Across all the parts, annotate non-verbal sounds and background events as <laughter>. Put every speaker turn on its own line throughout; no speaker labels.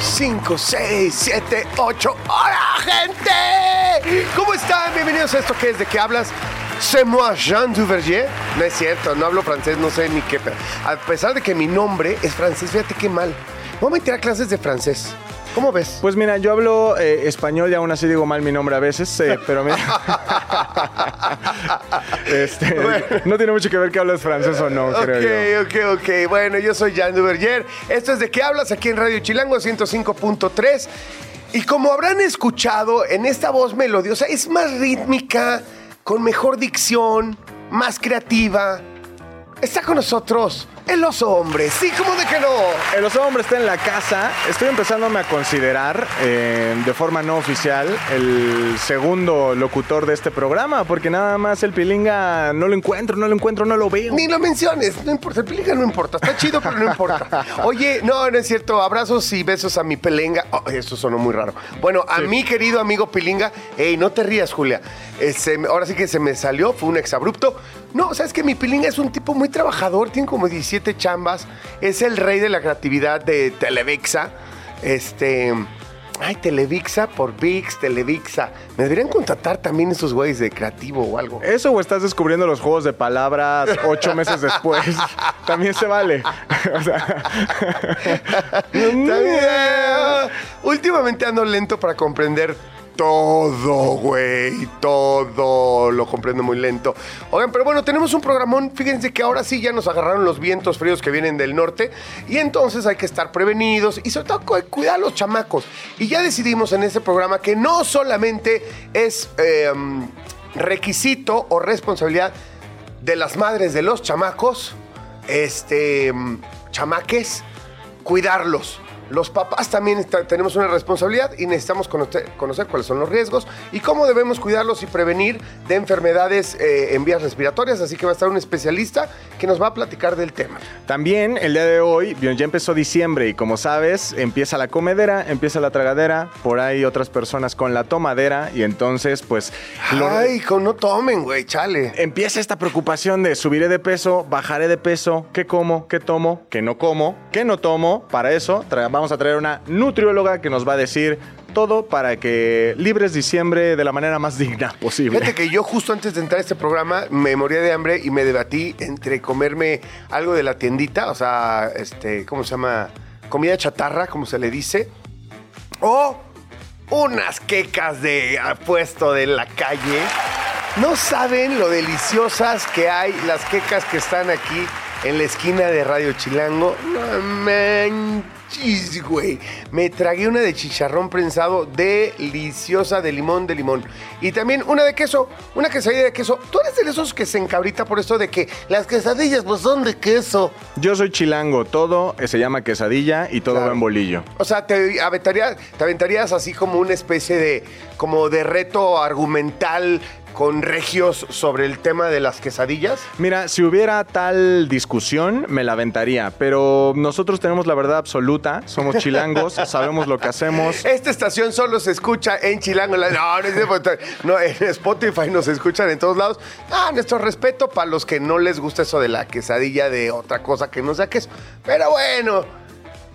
5, 5, 6, 7, 8. ¡Hola, gente! ¿Cómo están? Bienvenidos a esto que es de qué hablas. C'est moi Jean Duverger. No es cierto, no hablo francés, no sé ni qué. A pesar de que mi nombre es francés, fíjate qué mal. Voy a meter a clases de francés. ¿Cómo ves?
Pues mira, yo hablo eh, español y aún así digo mal mi nombre a veces, eh, <laughs> pero mira. Este,
Bueno.
No tiene mucho que ver que hablas francés o no, creo yo.
Ok, ok, ok. Bueno, yo soy Jan Duverger. Esto es de qué hablas aquí en Radio Chilango 105.3. Y como habrán escuchado, en esta voz melodiosa es más rítmica, con mejor dicción, más creativa. Está con nosotros el oso hombre. Sí, ¿cómo de que no?
El oso hombre está en la casa. Estoy empezándome a considerar, eh, de forma no oficial, el segundo locutor de este programa, porque nada más el pilinga no lo encuentro, no lo encuentro, no lo veo.
Ni lo menciones, no importa, el pelenga no importa, está chido, pero no importa. <laughs> Oye, no, no es cierto, abrazos y besos a mi pelenga. Oh, eso sonó muy raro. Bueno, a mi querido amigo Pilinga, ey, no te rías, Julia. Eh, se ahora sí que se me salió, fue un exabrupto. No, sabes que mi Pilinga es un tipo muy trabajador, tiene como 17 chambas, es el rey de la creatividad de Televixa. Este. Ay, Televixa por VIX, Televixa. Me deberían contratar también esos güeyes de creativo o algo.
¿Eso o estás descubriendo los juegos de palabras ocho meses después? <laughs> También se vale. <laughs> O sea,
También, eh, <laughs> últimamente ando lento para comprender todo, güey. Todo lo comprendo muy lento. Oigan, pero bueno, tenemos un programón. Fíjense que ahora sí ya nos agarraron los vientos fríos que vienen del norte. Y entonces hay que estar prevenidos y sobre todo cu- cuidar a los chamacos. Y ya decidimos en este programa que no solamente es eh, requisito o responsabilidad de las madres de los chamacos, este, mm, chamaques, cuidarlos. Los papás también está- tenemos una responsabilidad y necesitamos conocer, conocer cuáles son los riesgos y cómo debemos cuidarlos y prevenir de enfermedades eh, en vías respiratorias. Así que va a estar un especialista que nos va a platicar del tema.
También el día de hoy, ya empezó diciembre y como sabes, empieza la comedera, empieza la tragadera, por ahí otras personas con la tomadera y entonces pues lo-
Ay, con no tomen, güey, chale.
empieza esta preocupación de subiré de peso, bajaré de peso, qué como, qué tomo, qué no como, qué no tomo. Para eso tra- vamos a traer una nutrióloga que nos va a decir todo para que libres diciembre de la manera más digna posible.
Fíjate que yo justo antes de entrar a este programa me moría de hambre y me debatí entre comerme algo de la tiendita, o sea, este, ¿cómo se llama? Comida chatarra, como se le dice, o unas quecas de puesto de la calle. No saben lo deliciosas que hay las quecas que están aquí en la esquina de Radio Chilango. No manches, güey. Me tragué una de chicharrón prensado deliciosa de limón de limón. Y también una de queso, una quesadilla de queso. Tú eres de esos que se encabrita por esto de que las quesadillas pues son de queso.
Yo soy chilango, todo se llama quesadilla y todo
Claro.
va en bolillo.
O sea, te aventarías, te aventarías así como una especie de, como de reto argumental con regios sobre el tema de las quesadillas.
Mira, si hubiera tal discusión, me la aventaría, pero nosotros tenemos la verdad absoluta, somos <laughs> chilangos, sabemos lo que hacemos.
Esta estación solo se escucha en Chilango. La- No, no, es de- no, en Spotify nos escuchan en todos lados. Ah, nuestro respeto para los que no les gusta eso de la quesadilla de otra cosa que no sea queso. Pero bueno,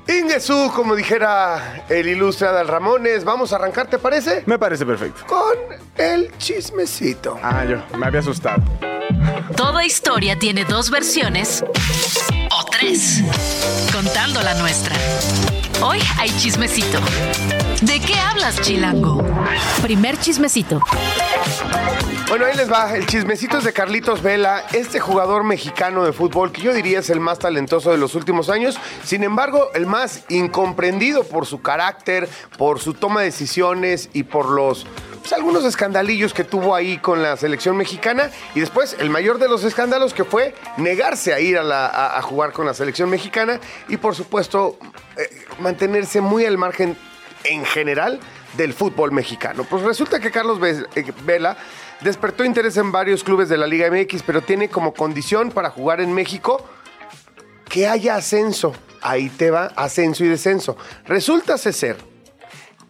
Ingesú, como dijera el ilustre Adal Ramones, vamos a arrancar, ¿te parece?
Me parece perfecto.
Con el chismecito.
Ah, yo, me había asustado.
Toda historia tiene dos versiones o tres, contando la nuestra. Hoy hay chismecito. ¿De qué hablas, Chilango? Primer chismecito.
Bueno, ahí les va. El chismecito es de Carlitos Vela, este jugador mexicano de fútbol que yo diría es el más talentoso de los últimos años. Sin embargo, el más incomprendido por su carácter, por su toma de decisiones y por los pues, algunos escandalillos que tuvo ahí con la selección mexicana y después el mayor de los escándalos que fue negarse a ir a, la- a- jugar con la selección mexicana y por supuesto eh, mantenerse muy al margen en general del fútbol mexicano. Pues resulta que Carlos eh, Vela despertó interés en varios clubes de la Liga MX, pero tiene como condición para jugar en México que haya ascenso. Ahí te va, ascenso y descenso. Resulta ser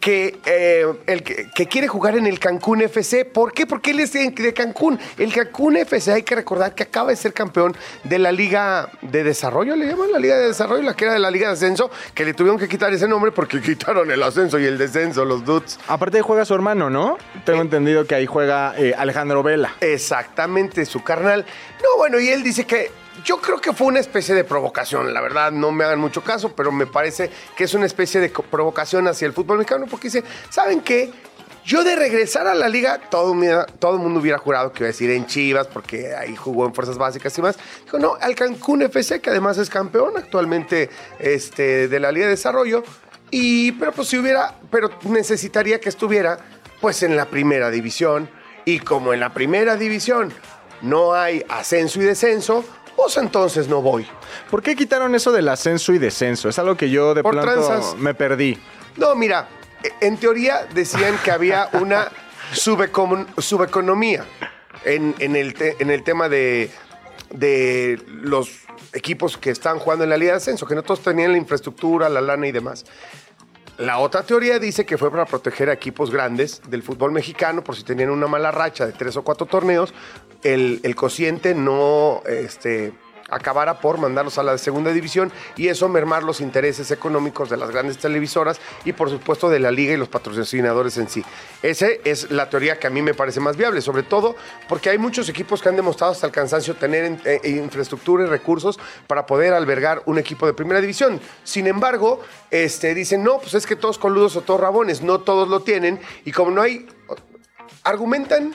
que, eh, el que, que quiere jugar en el Cancún FC. ¿Por qué? Porque él es de, Cancún. El Cancún FC, hay que recordar que acaba de ser campeón de la Liga de Desarrollo, le llaman la Liga de Desarrollo, la que era de la Liga de Ascenso, que le tuvieron que quitar ese nombre porque <laughs> quitaron el ascenso y el descenso, los dudes.
Aparte juega su hermano, ¿no? Tengo entendido que ahí juega eh, Alejandro Vela.
Exactamente, su carnal. No, bueno, y él dice que yo creo que fue una especie de provocación, la verdad, no me hagan mucho caso, pero me parece que es una especie de provocación hacia el fútbol mexicano porque dice, ¿saben qué? Yo de regresar a la liga, todo, todo el mundo hubiera jurado que iba a decir en Chivas, porque ahí jugó en Fuerzas Básicas y más. Dijo, no, al Cancún FC, que además es campeón actualmente este, de la Liga de Desarrollo. Y, pero pues si hubiera, pero necesitaría que estuviera pues en la primera división. Y como en la primera división no hay ascenso y descenso, pues entonces no voy.
¿Por qué quitaron eso del ascenso y descenso? Es algo que yo de
Por
pronto
tranzas.
me perdí.
No, mira, e- en teoría decían que había una subeconomía en, en el te- en el tema de, de los equipos que están jugando en la Liga de Ascenso, que no todos tenían la infraestructura, la lana y demás. La otra teoría dice que fue para proteger a equipos grandes del fútbol mexicano por si tenían una mala racha de tres o cuatro torneos, el, el cociente no este, acabara por mandarlos a la segunda división y eso mermar los intereses económicos de las grandes televisoras y por supuesto de la liga y los patrocinadores en sí. Esa es la teoría que a mí me parece más viable, sobre todo porque hay muchos equipos que han demostrado hasta el cansancio tener en- eh, infraestructura y recursos para poder albergar un equipo de primera división. Sin embargo, este, dicen, no, pues es que todos coludos o todos rabones, no todos lo tienen y como no hay, argumentan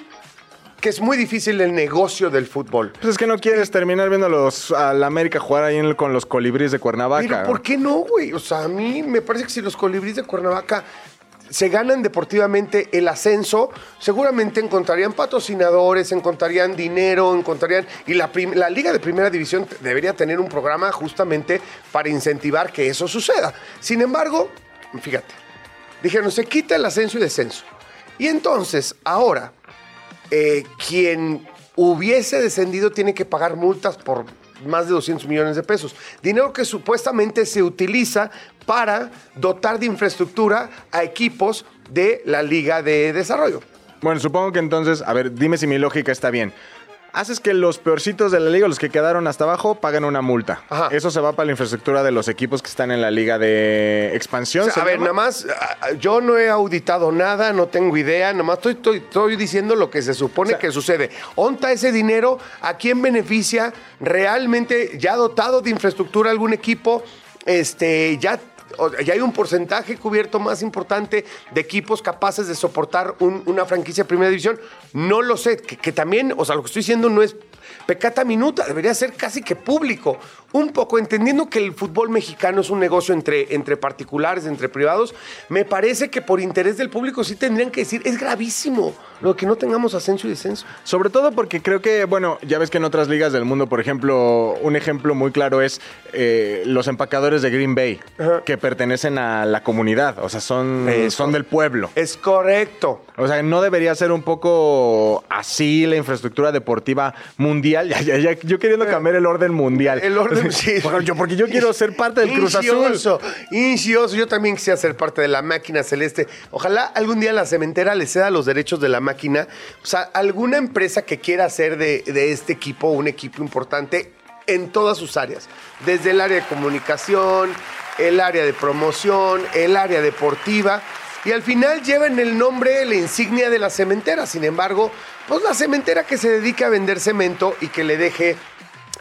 que es muy difícil el negocio del fútbol.
Pues es que no quieres terminar viendo a los, a la América jugar ahí en el- con los colibríes de Cuernavaca.
Pero ¿por qué no, güey? O sea, a mí me parece que si los colibríes de Cuernavaca se ganan deportivamente el ascenso, seguramente encontrarían patrocinadores, encontrarían dinero, encontrarían... Y la, la Liga de Primera División debería tener un programa justamente para incentivar que eso suceda. Sin embargo, fíjate, dijeron, se quita el ascenso y descenso. Y entonces, ahora, eh, quien hubiese descendido tiene que pagar multas por más de 200 millones de pesos. Dinero que supuestamente se utiliza para dotar de infraestructura a equipos de la Liga de Desarrollo.
Bueno, supongo que entonces, a ver, dime si mi lógica está bien. Haces que los peorcitos de la liga, los que quedaron hasta abajo, paguen una multa.
Ajá.
Eso se va para la infraestructura de los equipos que están en la liga de expansión.
O sea,
¿se
a ver, nada más, yo no he auditado nada, no tengo idea, nada más estoy, estoy- estoy diciendo lo que se supone
O sea-
que sucede. ¿Onta ese dinero? ¿A quién beneficia? ¿Realmente ya dotado de infraestructura algún equipo? Este, ya, ya hay un porcentaje cubierto más importante de equipos capaces de soportar un- una franquicia de primera división. No lo sé, que, que también, o sea, lo que estoy diciendo no es pecata minuta, debería ser casi que público. Un poco, entendiendo que el fútbol mexicano es un negocio entre, entre particulares, entre privados, me parece que por interés del público sí tendrían que decir, es gravísimo lo que no tengamos ascenso y descenso.
Sobre todo porque creo que, bueno, ya ves que en otras ligas del mundo, por ejemplo, un ejemplo muy claro es eh, los empacadores de Green Bay,
Ajá.
que pertenecen a la comunidad, o sea, son,
Eso.
son del pueblo.
Es correcto.
O sea, no debería ser un poco así la infraestructura deportiva mundial. <laughs> Ya, ya, ya, yo queriendo cambiar el orden mundial.
El orden, sí.
Porque <laughs> yo, porque yo quiero ser parte del Cruz Azul.
Incioso, incioso. Yo también quisiera ser parte de la máquina celeste. Ojalá algún día la cementera le ceda los derechos de la máquina. O sea, alguna empresa que quiera hacer de, de este equipo un equipo importante en todas sus áreas. Desde el área de comunicación, el área de promoción, el área deportiva. Y al final llevan el nombre, la insignia de la cementera. Sin embargo, pues la cementera que se dedica a vender cemento y que le deje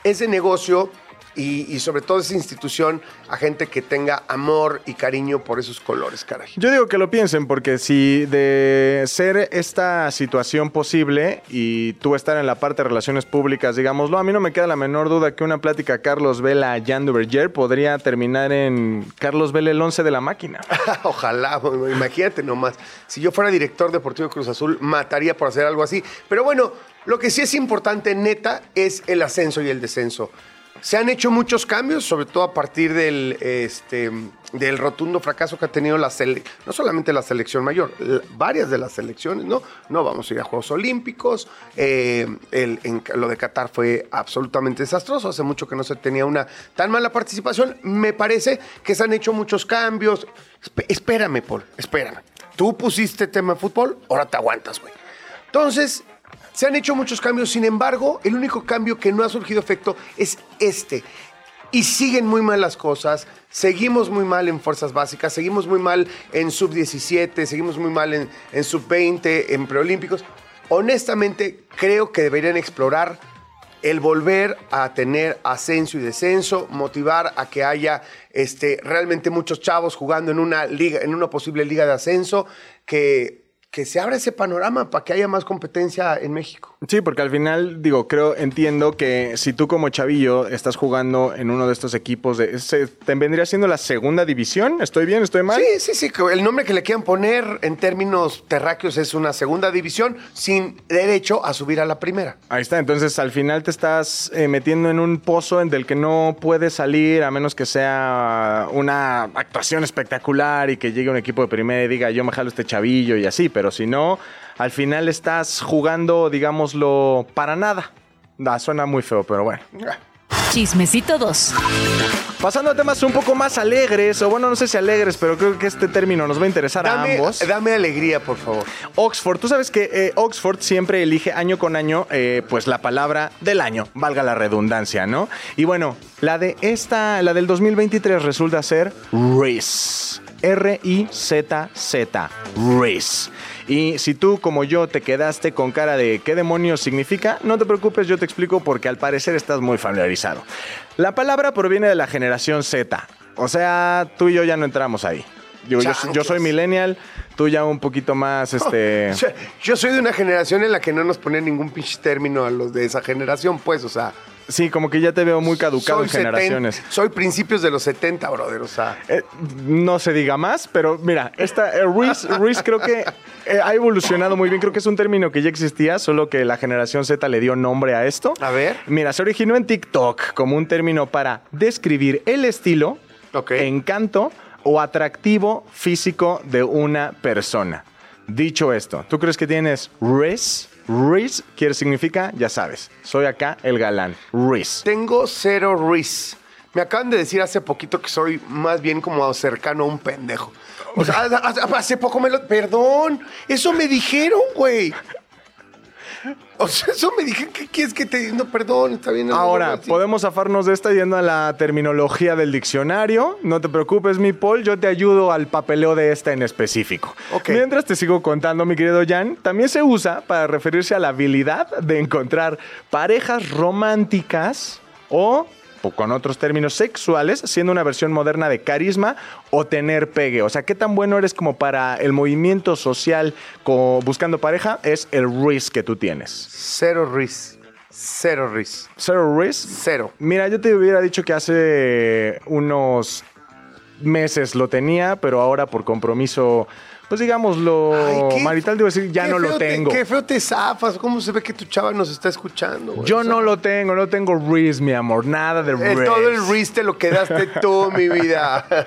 ese negocio y, y sobre todo esa institución a gente que tenga amor y cariño por esos colores, caray.
Yo digo que lo piensen, porque si de ser esta situación posible y tú estar en la parte de relaciones públicas, digámoslo, a mí no me queda la menor duda que una plática Carlos Vela a Jan Duverger podría terminar en Carlos Vela el 11 de la máquina. <laughs>
Ojalá, imagínate nomás. Si yo fuera director deportivo de Cruz Azul, mataría por hacer algo así. Pero bueno, lo que sí es importante, neta, es el ascenso y el descenso. Se han hecho muchos cambios, sobre todo a partir del, este, del rotundo fracaso que ha tenido la sele- no solamente la selección mayor, varias de las selecciones, ¿no? No vamos a ir a Juegos Olímpicos, eh, el- en- lo de Qatar fue absolutamente desastroso, hace mucho que no se tenía una tan mala participación, me parece que se han hecho muchos cambios. Esp- espérame, Paul, espérame. Tú pusiste tema de fútbol, ahora te aguantas, güey. Entonces, se han hecho muchos cambios, sin embargo, el único cambio que no ha surgido efecto es este. Y siguen muy mal las cosas, seguimos muy mal en fuerzas básicas, seguimos muy mal en sub-17, seguimos muy mal en, en sub-20, en preolímpicos. Honestamente, creo que deberían explorar el volver a tener ascenso y descenso, motivar a que haya este, realmente muchos chavos jugando en una liga, en una posible liga de ascenso, que, que se abra ese panorama para que haya más competencia en México.
Sí, porque al final, digo, creo, entiendo que si tú como chavillo estás jugando en uno de estos equipos, de, se- ¿te vendría siendo la segunda división? ¿Estoy bien? ¿Estoy mal?
Sí, sí, sí. El nombre que le quieran poner en términos terráqueos es una segunda división sin derecho a subir a la primera.
Ahí está, entonces al final te estás eh, metiendo en un pozo en del que no puedes salir a menos que sea una actuación espectacular y que llegue un equipo de primera y diga yo me jalo este chavillo y así, pero si no, al final estás jugando, digámoslo, para nada. Da, suena muy feo, pero bueno.
Chismecito 2.
Pasando a temas un poco más alegres, o bueno, no sé si alegres, pero creo que este término nos va a interesar a ambos.
dame alegría, por favor.
Oxford, tú sabes que eh, Oxford siempre elige año con año, eh, pues la palabra del año, valga la redundancia, ¿no? Y bueno, la de esta, la del 2023 resulta ser RIZ. R-I-Z-Z. RIZ. Y si tú, como yo, te quedaste con cara de qué demonios significa, no te preocupes, yo te explico porque al parecer estás muy familiarizado. La palabra proviene de la generación Z. O sea, tú y yo ya no entramos ahí. Yo, yo- yo soy millennial, tú ya un poquito más, <laughs> este...
Yo soy de una generación en la que no nos ponen ningún pinche término a los de esa generación, pues, o sea.
Sí, como que ya te veo muy caducado en
70
generaciones.
soy principios de los 70, brother, o sea.
Eh, no se diga más, pero mira, esta eh, Reese, Reese creo que eh, ha evolucionado muy bien. Creo que es un término que ya existía, solo que la generación Z le dio nombre a esto.
A ver.
Mira, se originó en TikTok como un término para describir el estilo, encanto o atractivo físico de una persona. Dicho esto, ¿tú crees que tienes Reese? Reese quiere significa, ya sabes, soy acá el galán. Reese.
Tengo cero Riz. Me acaban de decir hace poquito que soy más bien como cercano a un pendejo. O sea, hace poco me lo... Perdón, eso me dijeron, güey. <laughs> O sea, eso me dijeron. ¿Qué quieres que te... No, perdón, está bien.
Ahora,
no,
podemos zafarnos de esta yendo a la terminología del diccionario. No te preocupes, mi Paul, yo te ayudo al papeleo de esta en específico. Mientras te sigo contando, mi querido Jan, también se usa para referirse a la habilidad de encontrar parejas románticas o con otros términos sexuales, siendo una versión moderna de carisma o tener pegue. O sea, qué tan bueno eres como para el movimiento social co- buscando pareja es el risk que tú tienes.
Cero Riz. Cero Riz.
Zero risk.
Cero.
Mira, yo te hubiera dicho que hace unos meses lo tenía, pero ahora por compromiso, pues digámoslo,
Ay,
marital, debo decir, ya no lo
te-
tengo.
qué feo te zafas. ¿Cómo se ve que tu chava nos está escuchando? güey?
Yo no lo tengo, no tengo Riz, mi amor, nada de
eh,
Riz.
todo el Riz te lo quedaste tú, <laughs> mi vida. <laughs>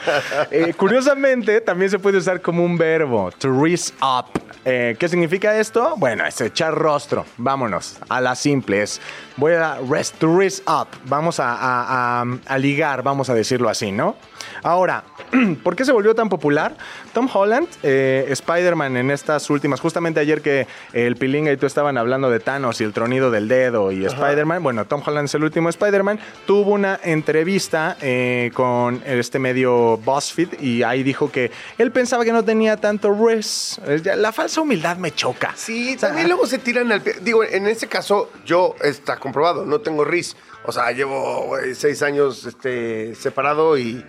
Eh, curiosamente, también se puede usar como un verbo, to raise up. Eh, ¿Qué significa esto? Bueno, es echar rostro. Vámonos, a la simple. Es, voy a rest, to raise up. Vamos a, a- a- a ligar, vamos a decirlo así, ¿no? Ahora, <clears throat> ¿por qué se volvió tan popular? Tom Holland, eh, Spider-Man en estas últimas, justamente ayer que el Pilinga y tú estaban hablando de Thanos y el tronido del dedo y Spider-Man, bueno, Tom Holland es el último Spider-Man, tuvo una entrevista eh, con este medio BuzzFeed y ahí dijo que él pensaba que no tenía tanto res. La falsa humildad me choca.
Sí,
O sea,
también luego se tiran al pie. Digo, en este caso, yo está comprobado, no tengo RIS. O sea, llevo seis años este, separado y,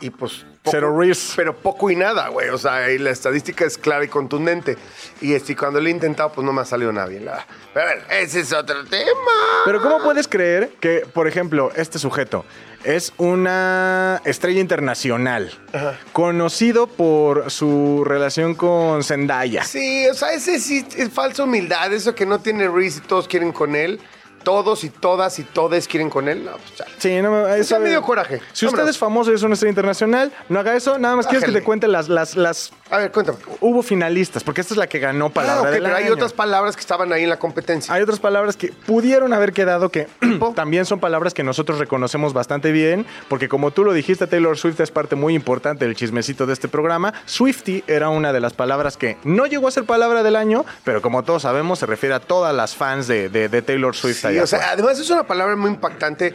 y pues. poco-
Cero RIS.
Pero poco y nada, güey. O sea, y la estadística es clara y contundente. Y este, cuando lo he intentado, pues no me ha salido nada bien. la- Pero a ver, ese es otro tema.
Pero ¿cómo puedes creer que, por ejemplo, este sujeto es una estrella internacional, conocido por su relación con Zendaya?
Sí, o sea, ese sí es falsa humildad. Eso que no tiene RIS y todos quieren con él. Todos y todas y todes quieren con él. No, pues ya.
Sí, no, eso
me dio coraje.
Si usted
Vámonos.
es famoso y es una estrella internacional, no haga eso. Nada más quieres que
Bájale.
te cuente las, las, las...
A ver, cuéntame.
Hubo finalistas, porque esta es la que ganó palabra
ok,
del
pero hay
año.
otras palabras que estaban ahí en la competencia.
Hay otras palabras que pudieron haber quedado que <clears throat> también son palabras que nosotros reconocemos bastante bien, porque como tú lo dijiste, Taylor Swift es parte muy importante del chismecito de este programa. Swifty era una de las palabras que no llegó a ser palabra del año, pero como todos sabemos, se refiere a todas las fans de, de- de Taylor Swift.
Sí, o sea, además es una palabra muy impactante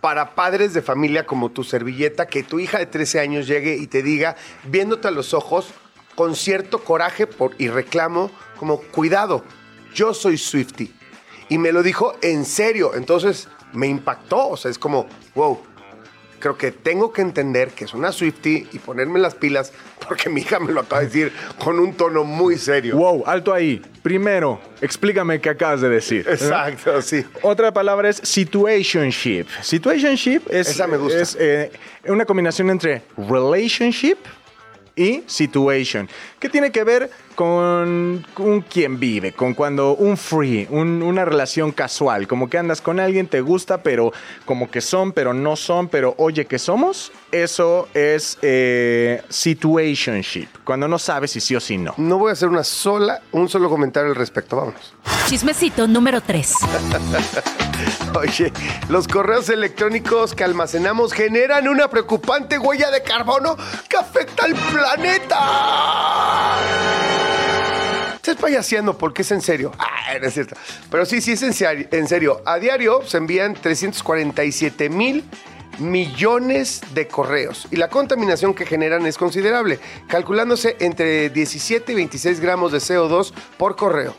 para padres de familia como tu servilleta, que tu hija de 13 años llegue y te diga, viéndote a los ojos, con cierto coraje por, y reclamo, como, cuidado, yo soy Swifty. Y me lo dijo en serio, entonces me impactó, o sea, es como, wow. Creo que tengo que entender que es una Swifty y ponerme las pilas porque mi hija me lo acaba de decir con un tono muy serio.
Wow, alto ahí. Primero, explícame qué acabas de decir.
Exacto, sí.
Otra palabra es situationship. Situationship es,
Esa me gusta.
es, eh, una combinación entre relationship y situation, que tiene que ver con, con quien vive, con cuando un free, un- una relación casual, como que andas con alguien, te gusta, pero como que son, pero no son, pero oye que somos, eso es eh, situationship, cuando no sabes si sí o si no.
No voy a hacer una sola, un solo comentario al respecto. Vámonos.
Chismecito número 3. <laughs>
Oye, los correos electrónicos que almacenamos generan una preocupante huella de carbono que afecta al planeta. Estás payaseando porque es en serio. Ah, no es cierto. Pero sí, sí es en serio. En serio. A diario se envían 347 mil millones de correos y la contaminación que generan es considerable, calculándose entre 17 y 26 gramos de CO2 por correo.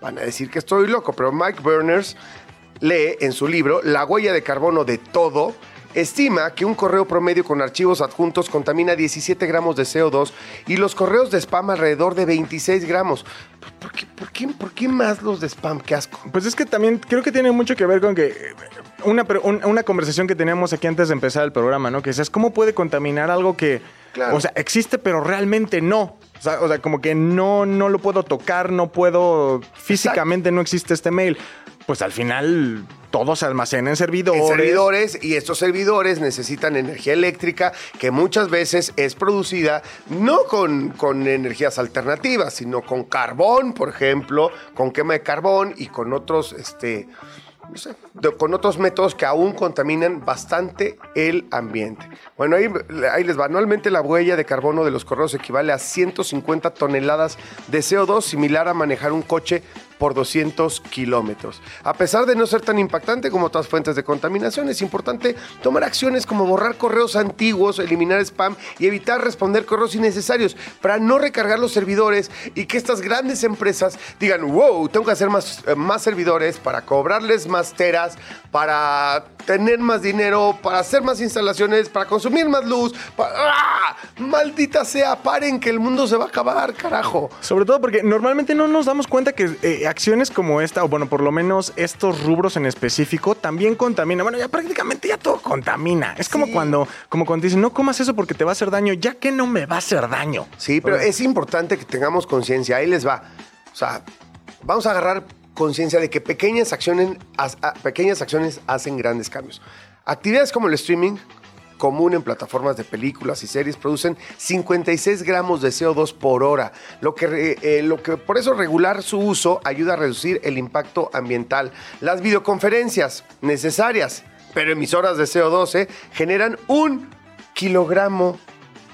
Van a decir que estoy loco, pero Mike Burners lee en su libro La huella de carbono de todo, estima que un correo promedio con archivos adjuntos contamina 17 gramos de CO2 y los correos de spam alrededor de 26 gramos. ¿Por qué, por qué- por qué más los de spam? Qué asco.
Pues es que también creo que tiene mucho que ver con que eh, una, una conversación que teníamos aquí antes de empezar el programa, ¿no? Que es cómo puede contaminar algo que,
Claro.
o sea, existe pero realmente no. O sea, o sea, como que no, no lo puedo tocar, no puedo, físicamente no existe este mail. Pues al final todo se almacena en servidores.
En servidores y estos servidores necesitan energía eléctrica que muchas veces es producida no con, con energías alternativas, sino con carbón, por ejemplo, con quema de carbón y con otros, este, no sé, de- con otros métodos que aún contaminan bastante el ambiente. Bueno, ahí, ahí les va. Anualmente la huella de carbono de los correos equivale a 150 toneladas de CO2, similar a manejar un coche por 200 kilómetros. A pesar de no ser tan impactante como otras fuentes de contaminación, es importante tomar acciones como borrar correos antiguos, eliminar spam y evitar responder correos innecesarios para no recargar los servidores y que estas grandes empresas digan, wow, tengo que hacer más, eh, más servidores para cobrarles más teras, para tener más dinero, para hacer más instalaciones, para consumir más luz. pa- ¡Ah! Maldita sea, paren que el mundo se va a acabar, carajo.
Sobre todo porque normalmente no nos damos cuenta que eh, acciones como esta, o bueno, por lo menos estos rubros en específico, también contaminan. Bueno, ya prácticamente ya todo contamina. Es como
Sí.
cuando, como cuando dicen, no comas eso porque te va a hacer daño, ya que no me va a hacer daño.
Sí, pero es importante que tengamos conciencia. Ahí les va. O sea, vamos a agarrar conciencia de que pequeñas acciones, pequeñas acciones hacen grandes cambios. Actividades como el streaming, común en plataformas de películas y series, producen 56 gramos de CO2 por hora, lo que, re- eh, lo que por eso regular su uso ayuda a reducir el impacto ambiental. Las videoconferencias necesarias, pero emisoras de CO2, eh, generan un kilogramo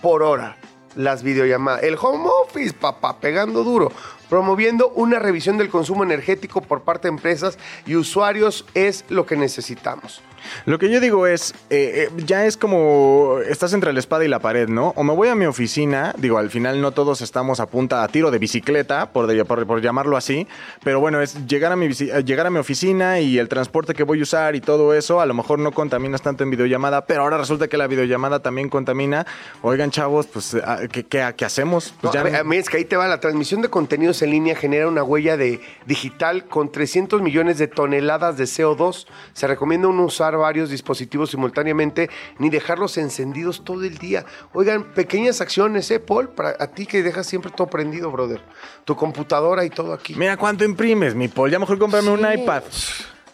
por hora las videollamadas. El home office, papá, pegando duro. Promoviendo una revisión del consumo energético por parte de empresas y usuarios es lo que necesitamos.
Lo que yo digo es, eh, eh, ya es como estás entre la espada y la pared, ¿no? O me voy a mi oficina, digo, al final no todos estamos a punta, a tiro de bicicleta, por, de- por- por llamarlo así, pero bueno, es llegar a, mi, eh, llegar a mi oficina y el transporte que voy a usar y todo eso, a lo mejor no contaminas tanto en videollamada, pero ahora resulta que la videollamada también contamina. Oigan, chavos, pues, ah, ¿qué, qué- qué hacemos? Pues
No, a ver, a mí es que ahí te va, la transmisión de contenidos en línea genera una huella de digital con 300 millones de toneladas de CO2. Se recomienda no usar varios dispositivos simultáneamente ni dejarlos encendidos todo el día. Oigan, pequeñas acciones, ¿eh, Paul? Para a ti que dejas siempre todo prendido, brother. Tu computadora y todo aquí.
Mira cuánto imprimes, mi Paul. Ya mejor cómprame un iPad.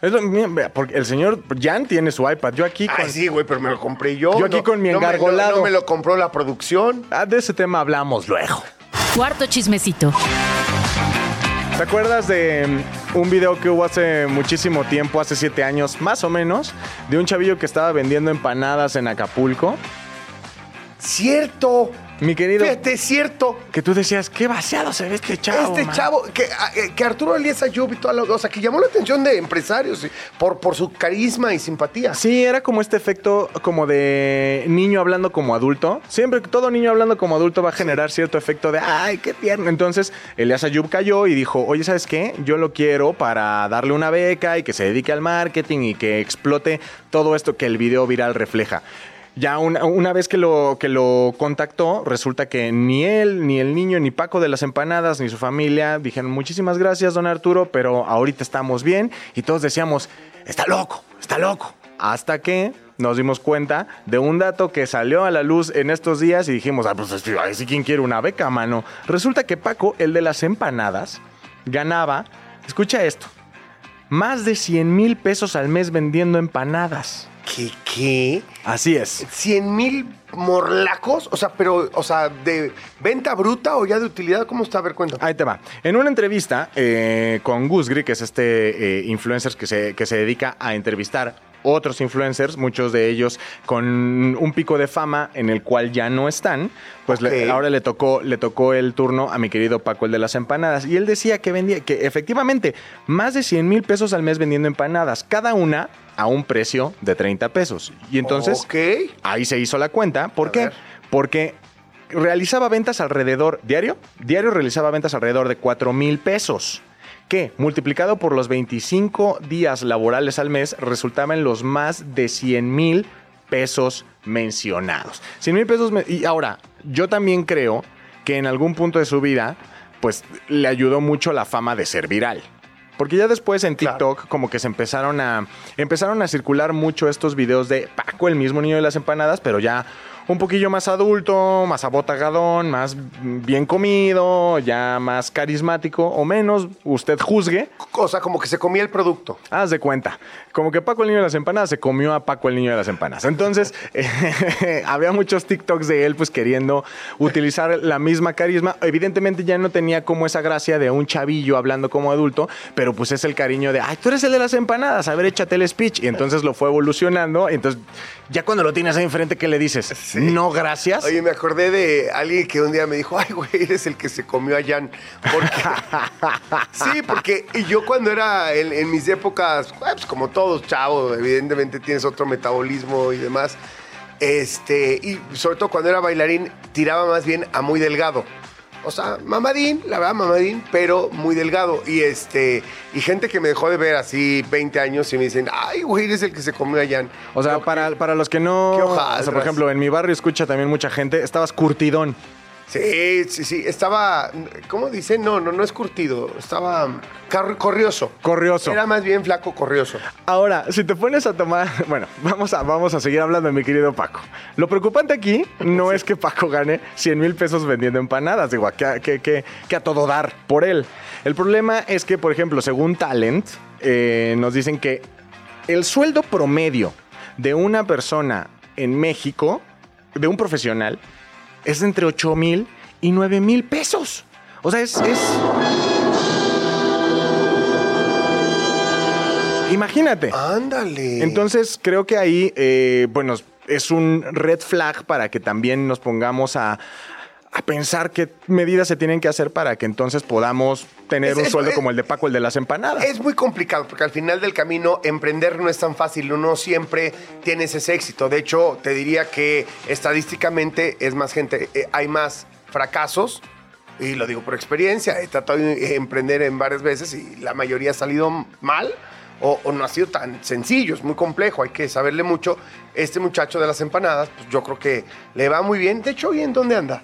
Es lo- mira, vea, porque el señor Jan tiene su iPad. Yo aquí con...
Ay, sí, güey, pero me lo compré yo.
Yo aquí con mi engargolado.
No, me lo compró la producción.
Ah, de ese tema hablamos luego.
Cuarto chismecito.
¿Te acuerdas de un video que hubo hace muchísimo tiempo, hace siete años más o menos, de un chavillo que estaba vendiendo empanadas en Acapulco?
Cierto.
Mi querido,
Fíjate, es cierto.
que tú decías, qué vaciado se ve este chavo.
este
man".
chavo, que, eh, que Arturo Elías Ayub y toda la, o sea, que llamó la atención de empresarios por, por su carisma y simpatía.
Sí, era como este efecto como de niño hablando como adulto. Siempre que todo niño hablando como adulto va a generar cierto efecto de, ay, qué tierno. Entonces, Elias Ayub cayó y dijo, oye, ¿sabes qué? Yo lo quiero para darle una beca y que se dedique al marketing y que explote todo esto que el video viral refleja. Ya una, una vez que lo, que lo contactó, resulta que ni él, ni el niño, ni Paco de las empanadas, ni su familia dijeron muchísimas gracias, don Arturo, pero ahorita estamos bien. Y todos decíamos, está loco, está loco. Hasta que nos dimos cuenta de un dato que salió a la luz en estos días y dijimos, ah, pues ahí sí quién quiere una beca, mano. Resulta que Paco, el de las empanadas, ganaba, escucha esto, más de 100 mil pesos al mes vendiendo empanadas.
¿Qué? ¿Qué?
Así es.
100 mil morlacos, o sea, pero, o sea, de venta bruta o ya de utilidad, ¿cómo está? A ver, cuéntame.
Ahí te va. En una entrevista eh, con Gusgri, que es este eh, influencer que se, que se dedica a entrevistar otros influencers, muchos de ellos con un pico de fama en el cual ya no están, pues le- ahora le tocó, le tocó el turno a mi querido Paco, el de las empanadas. Y él decía que vendía, que efectivamente, más de 100 mil pesos al mes vendiendo empanadas, cada una a un precio de 30 pesos. Y entonces, ahí se hizo la cuenta. ¿Por
A
qué?
ver.
Porque realizaba ventas alrededor, diario, diario realizaba ventas alrededor de 4 mil pesos. Que multiplicado por los 25 días laborales al mes resultaba en los más de 100 mil pesos mencionados. 100 mil pesos. y ahora, yo también creo que en algún punto de su vida, pues le ayudó mucho la fama de ser viral. Porque ya después en
Claro.
TikTok como que se empezaron a empezaron a circular mucho estos videos de Paco, el mismo niño de las empanadas, pero ya un poquillo más adulto, más abotagadón, más bien comido, ya más carismático o menos, usted juzgue.
O sea, como que se comía el producto.
Haz de cuenta. Como que Paco el niño de las empanadas se comió a Paco el niño de las empanadas. Entonces, eh, <laughs> había muchos TikToks de él pues queriendo utilizar la misma carisma. Evidentemente ya no tenía como esa gracia de un chavillo hablando como adulto, pero pues es el cariño de, ay, tú eres el de las empanadas, a ver, échate el speech. Y entonces lo fue evolucionando. Entonces, ya cuando lo tienes ahí enfrente, ¿qué le dices? No, gracias.
Oye, me acordé de alguien que un día me dijo, ay, güey, eres el que se comió a Jan. Porque... <laughs> sí, porque yo cuando era en, en mis épocas, pues como todos, chavo, evidentemente tienes otro metabolismo y demás. Este, y sobre todo cuando era bailarín, tiraba más bien a muy delgado. O sea, mamadín, la verdad, mamadín, pero muy delgado. Y este, y gente que me dejó de ver así 20 años y me dicen, ay, güey, eres el que se comió a Jan.
O sea, para, para los que no...
qué
o sea, por ejemplo, en mi barrio escucha también mucha gente, estabas curtidón.
Sí, sí, sí. Estaba. ¿Cómo dice? No, no, no es curtido. Estaba corrioso.
Corrioso.
Era más bien flaco corrioso.
Ahora, si te pones a tomar, <laughs> bueno, vamos a, vamos a seguir hablando de mi querido Paco. Lo preocupante aquí no es que Paco gane 100 mil pesos vendiendo empanadas, digo, que, que, que, que a todo dar por él. El problema es que, por ejemplo, según Talent, eh, nos dicen que el sueldo promedio de una persona en México, de un profesional, es entre 8 mil y 9 mil pesos. O sea, es- es Imagínate.
Ándale.
Entonces, creo que ahí, eh, bueno, es un red flag para que también nos pongamos a, a pensar qué medidas se tienen que hacer para que entonces podamos tener
Es-
un
es-
sueldo
es-
como el de Paco, el de las empanadas.
Es muy complicado porque al final del camino emprender no es tan fácil, uno siempre tienes ese éxito. De hecho, te diría que estadísticamente es más gente, eh, hay más fracasos, y lo digo por experiencia, he tratado de emprender en varias veces y la mayoría ha salido mal. O, o no ha sido tan sencillo, es muy complejo, hay que saberle mucho. Este muchacho de las empanadas, pues yo creo que le va muy bien. De hecho, ¿y en dónde anda?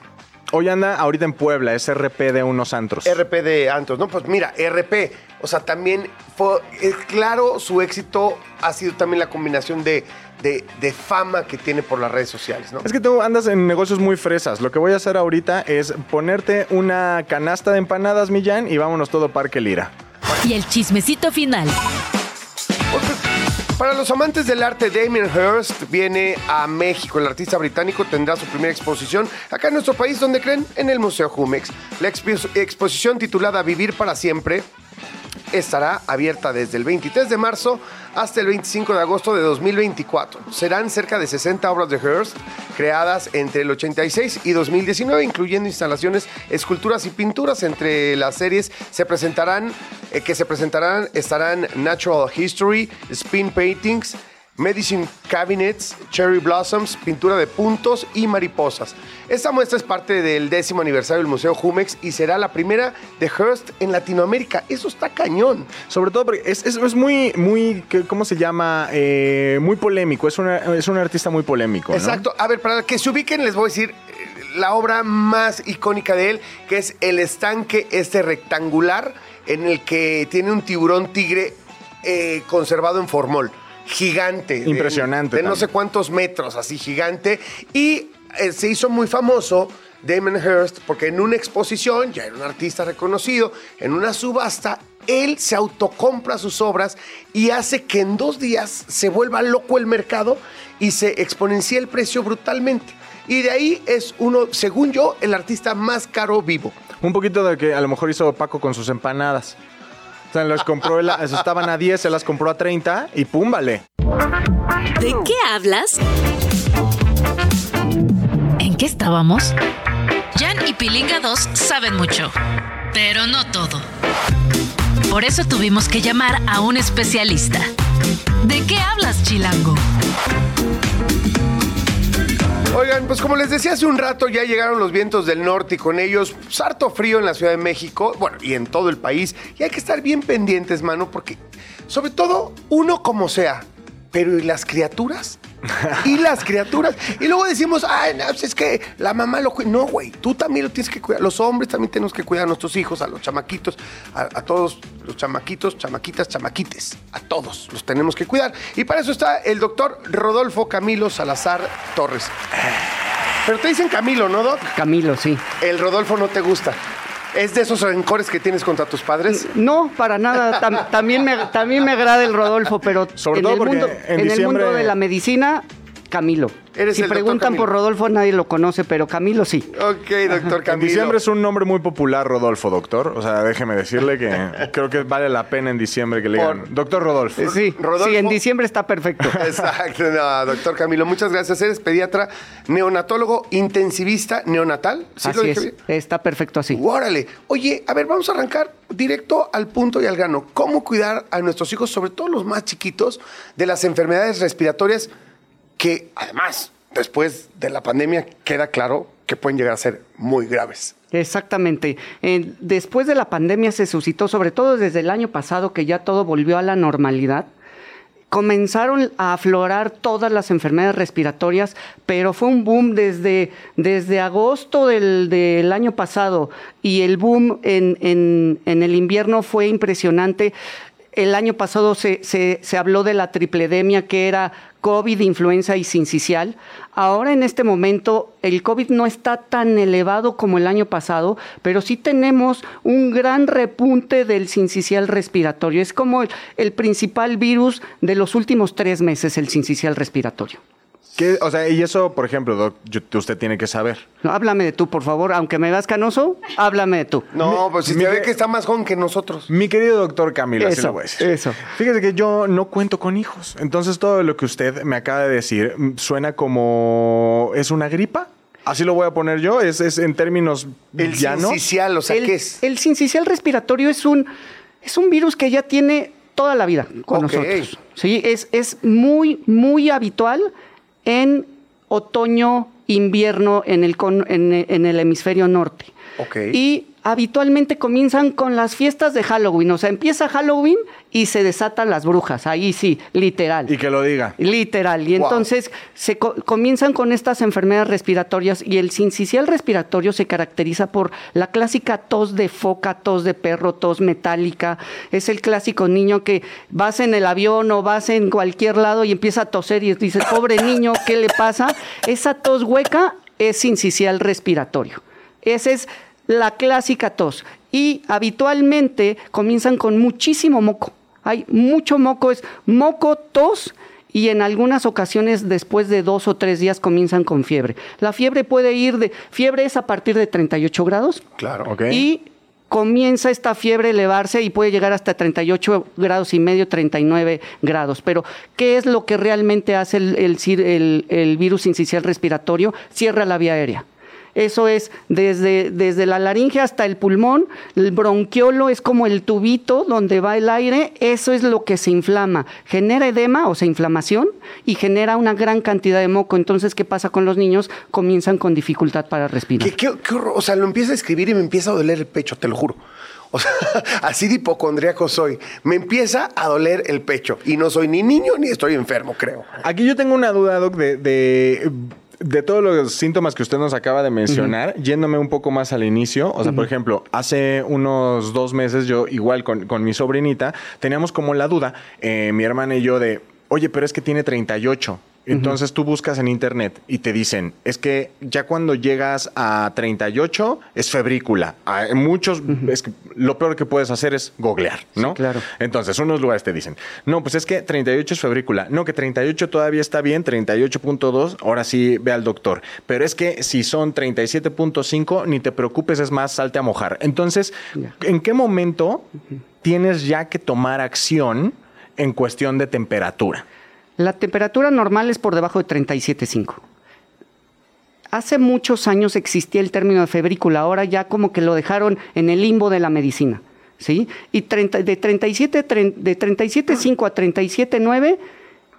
Hoy anda ahorita en Puebla, es RP de unos antros.
RP de Antos, ¿no? Pues mira, RP, o sea, también fue, es claro, su éxito ha sido también la combinación de, de- de fama que tiene por las redes sociales, ¿no?
Es que tú andas en negocios muy fresas. Lo que voy a hacer ahorita es ponerte una canasta de empanadas, Millán, y vámonos todo Parque Lira.
Y el chismecito final.
Para los amantes del arte, Damien Hirst viene a México. El artista británico tendrá su primera exposición acá en nuestro país, donde creen, en el Museo Jumex. La exposición titulada Vivir para siempre estará abierta desde el 23 de marzo hasta el 25 de agosto de 2024. Serán cerca de 60 obras de Hearst creadas entre el 86 y 2019, incluyendo instalaciones, esculturas y pinturas. Entre las series se presentarán, eh, que se presentarán estarán Natural History, Spin Paintings, Medicine Cabinets, Cherry Blossoms, pintura de puntos y mariposas. Esta muestra es parte del décimo aniversario del Museo Jumex y será la primera de Hearst en Latinoamérica. Eso está cañón.
Sobre todo porque es, es- es muy, muy, ¿qué- ¿cómo se llama? Eh, muy polémico. Es, una- es un artista muy polémico. ¿no?
Exacto. A ver, para que se ubiquen, les voy a decir eh, la obra más icónica de él, que es el estanque este rectangular en el que tiene un tiburón tigre eh, conservado en formol. Gigante.
Impresionante
De, no sé cuántos metros, así gigante. Y eh, se hizo muy famoso Damon Hirst porque en una exposición, ya era un artista reconocido, en una subasta, él se autocompra sus obras y hace que en dos días se vuelva loco el mercado y se exponencie el precio brutalmente. Y de ahí es uno, según yo, el artista más caro vivo.
Un poquito de que a lo mejor hizo Paco con sus empanadas. Sea, las compró, estaban a 10, se las compró a 30 y púmbale.
¿De qué hablas? ¿En qué estábamos? Jan y Pilinga 2 saben mucho, pero no todo. Por eso tuvimos que llamar a un especialista. ¿De qué hablas, Chilango?
Oigan, pues como les decía hace un rato, ya llegaron los vientos del norte y con ellos pues, harto frío en la Ciudad de México, bueno, y en todo el país. Y hay que estar bien pendientes, mano, porque sobre todo uno como sea, pero ¿y las criaturas? <laughs> Y las criaturas. Y luego decimos, ay, no, pues es que la mamá lo cuida. No, güey, tú también lo tienes que cuidar. Los hombres también tenemos que cuidar a nuestros hijos, a los chamaquitos, a, a todos los chamaquitos, chamaquitas, chamaquites. A todos los tenemos que cuidar. Y para eso está el doctor Rodolfo Camilo Salazar Torres. Pero te dicen Camilo, ¿no, Doc?
Camilo, sí.
El Rodolfo no te gusta. ¿Es de esos rencores que tienes contra tus padres?
No, para nada. Tam- también, me, también me agrada el Rodolfo, pero
Sobre
en,
todo
el,
porque
mundo,
en
en el mundo de la medicina, Camilo.
Eres
si
el
preguntan
Camilo.
por Rodolfo, nadie lo conoce, pero Camilo sí.
Ok, doctor
En
Camilo.
diciembre es un nombre muy popular, Rodolfo, doctor. O sea, déjeme decirle que <laughs> creo que vale la pena en diciembre que le digan,
Por-
doctor Rodolfo.
Sí,
Rodolfo.
sí, en diciembre está perfecto. <laughs>
Exacto, no, doctor Camilo, muchas gracias. Eres pediatra, neonatólogo, intensivista neonatal. ¿Sí lo
así
dije
es,
bien?
está perfecto así.
Órale. Oye, a ver, vamos a arrancar directo al punto y al grano. ¿Cómo cuidar a nuestros hijos, sobre todo los más chiquitos, de las enfermedades respiratorias que, además, después de la pandemia, queda claro que pueden llegar a ser muy graves?
Exactamente. Eh, después de la pandemia se suscitó, sobre todo desde el año pasado, que ya todo volvió a la normalidad. Comenzaron a aflorar todas las enfermedades respiratorias, pero fue un boom desde, desde agosto del, del año pasado y el boom en, en- en el invierno fue impresionante. El año pasado se, se- se habló de la tripledemia, que era COVID, influenza y sincicial. Ahora en este momento el COVID no está tan elevado como el año pasado, pero sí tenemos un gran repunte del sincicial respiratorio. Es como el, el principal virus de los últimos tres meses, el sincicial respiratorio.
¿Qué- o sea, y eso, por ejemplo, doc, yo- usted tiene que saber.
No, háblame de tú, por favor. Aunque me veas canoso, háblame de tú.
No, pues si
mi-
te ve que está más joven que nosotros.
Mi querido doctor Camilo, así
Eso,
lo voy a decir.
eso.
Fíjese que yo no cuento con hijos. Entonces todo lo que usted me acaba de decir mm, suena como... ¿Es una gripa? Así lo voy a poner yo. Es, es en términos
El
llanos.
sincicial, o sea,
el,
¿qué es?
el sincicial respiratorio es un, es un virus que ya tiene toda la vida con
Ok.
nosotros. Sí, es, es muy, muy habitual en otoño, invierno en el, con- en, en el hemisferio norte. Y habitualmente comienzan con las fiestas de Halloween. O sea, empieza Halloween y se desatan las brujas. Ahí sí, literal.
Y que lo diga.
Literal. Y
Wow.
entonces se co- comienzan con estas enfermedades respiratorias y el sincicial respiratorio se caracteriza por la clásica tos de foca, tos de perro, tos metálica. Es el clásico niño que vas en el avión o vas en cualquier lado y empieza a toser y dices, pobre niño, ¿qué le pasa? Esa tos hueca es sincicial respiratorio. Esa es la clásica tos. Y habitualmente comienzan con muchísimo moco. Hay mucho moco, es moco, tos y en algunas ocasiones después de dos o tres días comienzan con fiebre. La fiebre puede ir de, fiebre es a partir de 38 grados
Claro.
Ok.
y comienza esta fiebre a elevarse y puede llegar hasta 38 grados y medio, 39 grados. Pero, ¿qué es lo que realmente hace el, el cir- el- el virus incisional respiratorio? Cierra la vía aérea. Eso es desde, desde la laringe hasta el pulmón. El bronquiolo es como el tubito donde va el aire. Eso es lo que se inflama. Genera edema, o sea, inflamación, y genera una gran cantidad de moco. Entonces, ¿qué pasa con los niños? Comienzan con dificultad para respirar.
¿Qué, qué, qué horror? O sea, lo empieza a escribir y me empieza a doler el pecho, te lo juro. O sea, <laughs> así de hipocondríaco soy. Me empieza a doler el pecho. Y no soy ni niño ni estoy enfermo, creo.
Aquí yo tengo una duda, Doc, de, de, de todos los síntomas que usted nos acaba de mencionar, yéndome un poco más al inicio. O sea, por ejemplo, hace unos dos meses yo, igual con, con mi sobrinita, teníamos como la duda, eh, mi hermana y yo, de, oye, pero es que tiene 38. Entonces tú buscas en internet y te dicen, es que ya cuando llegas a 38 es febrícula. Hay muchos, es que lo peor que puedes hacer es googlear, ¿no?
claro.
Entonces, unos lugares te dicen, no, pues es que 38 es febrícula. No, que 38 todavía está bien, 38.2, ahora sí ve al doctor. Pero es que si son 37.5, ni te preocupes, es más, salte a mojar. Entonces. ¿en qué momento tienes ya que tomar acción en cuestión de temperatura?
La temperatura normal es por debajo de 37.5. Hace muchos años existía el término de febrícula, ahora ya como que lo dejaron en el limbo de la medicina, ¿sí? Y 30 de 37 tre- de 37.5 a 37.9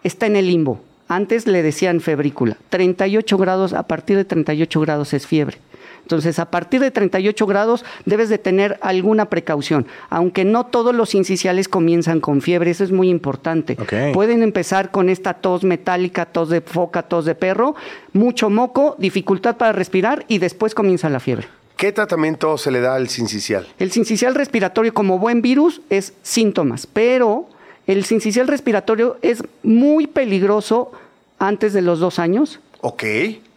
está en el limbo. Antes le decían febrícula. 38 grados, a partir de 38 grados es fiebre. Entonces, a partir de 38 grados debes de tener alguna precaución, aunque no todos los incisiales comienzan con fiebre, eso es muy importante.
Ok.
Pueden empezar con esta tos metálica, tos de foca, tos de perro, mucho moco, dificultad para respirar y después comienza la fiebre.
¿Qué tratamiento se le da al sincicial?
El sincicial respiratorio como buen virus es síntomas, pero el sincicial respiratorio es muy peligroso antes de los dos años.
Ok.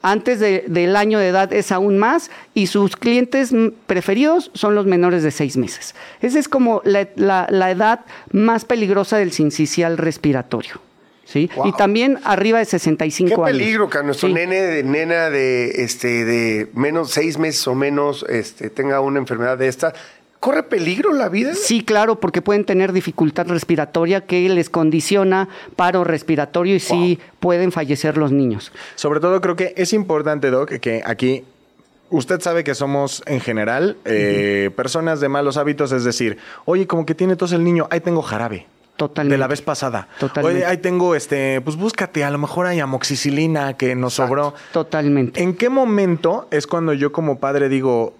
Antes de- del año de edad es aún más y sus clientes preferidos son los menores de seis meses. Esa es como la, la- la edad más peligrosa del sincicial respiratorio. ¿sí?
Wow.
Y también arriba de 65
Qué
años.
peligro que nuestro
Sí.
nene de nena de este de menos seis meses o menos este tenga una enfermedad de esta. ¿Corre peligro la vida?
Sí, claro, porque pueden tener dificultad respiratoria que les condiciona paro respiratorio y sí pueden fallecer los niños.
Sobre todo creo que es importante, Doc, que aquí usted sabe que somos en general eh, personas de malos hábitos, es decir, oye, como que tiene tos el niño, ahí tengo jarabe.
Totalmente.
De la vez pasada.
Totalmente.
Oye, ahí tengo este, pues búscate, a lo mejor hay amoxicilina que nos sobró.
Totalmente.
¿En qué momento es cuando yo como padre digo,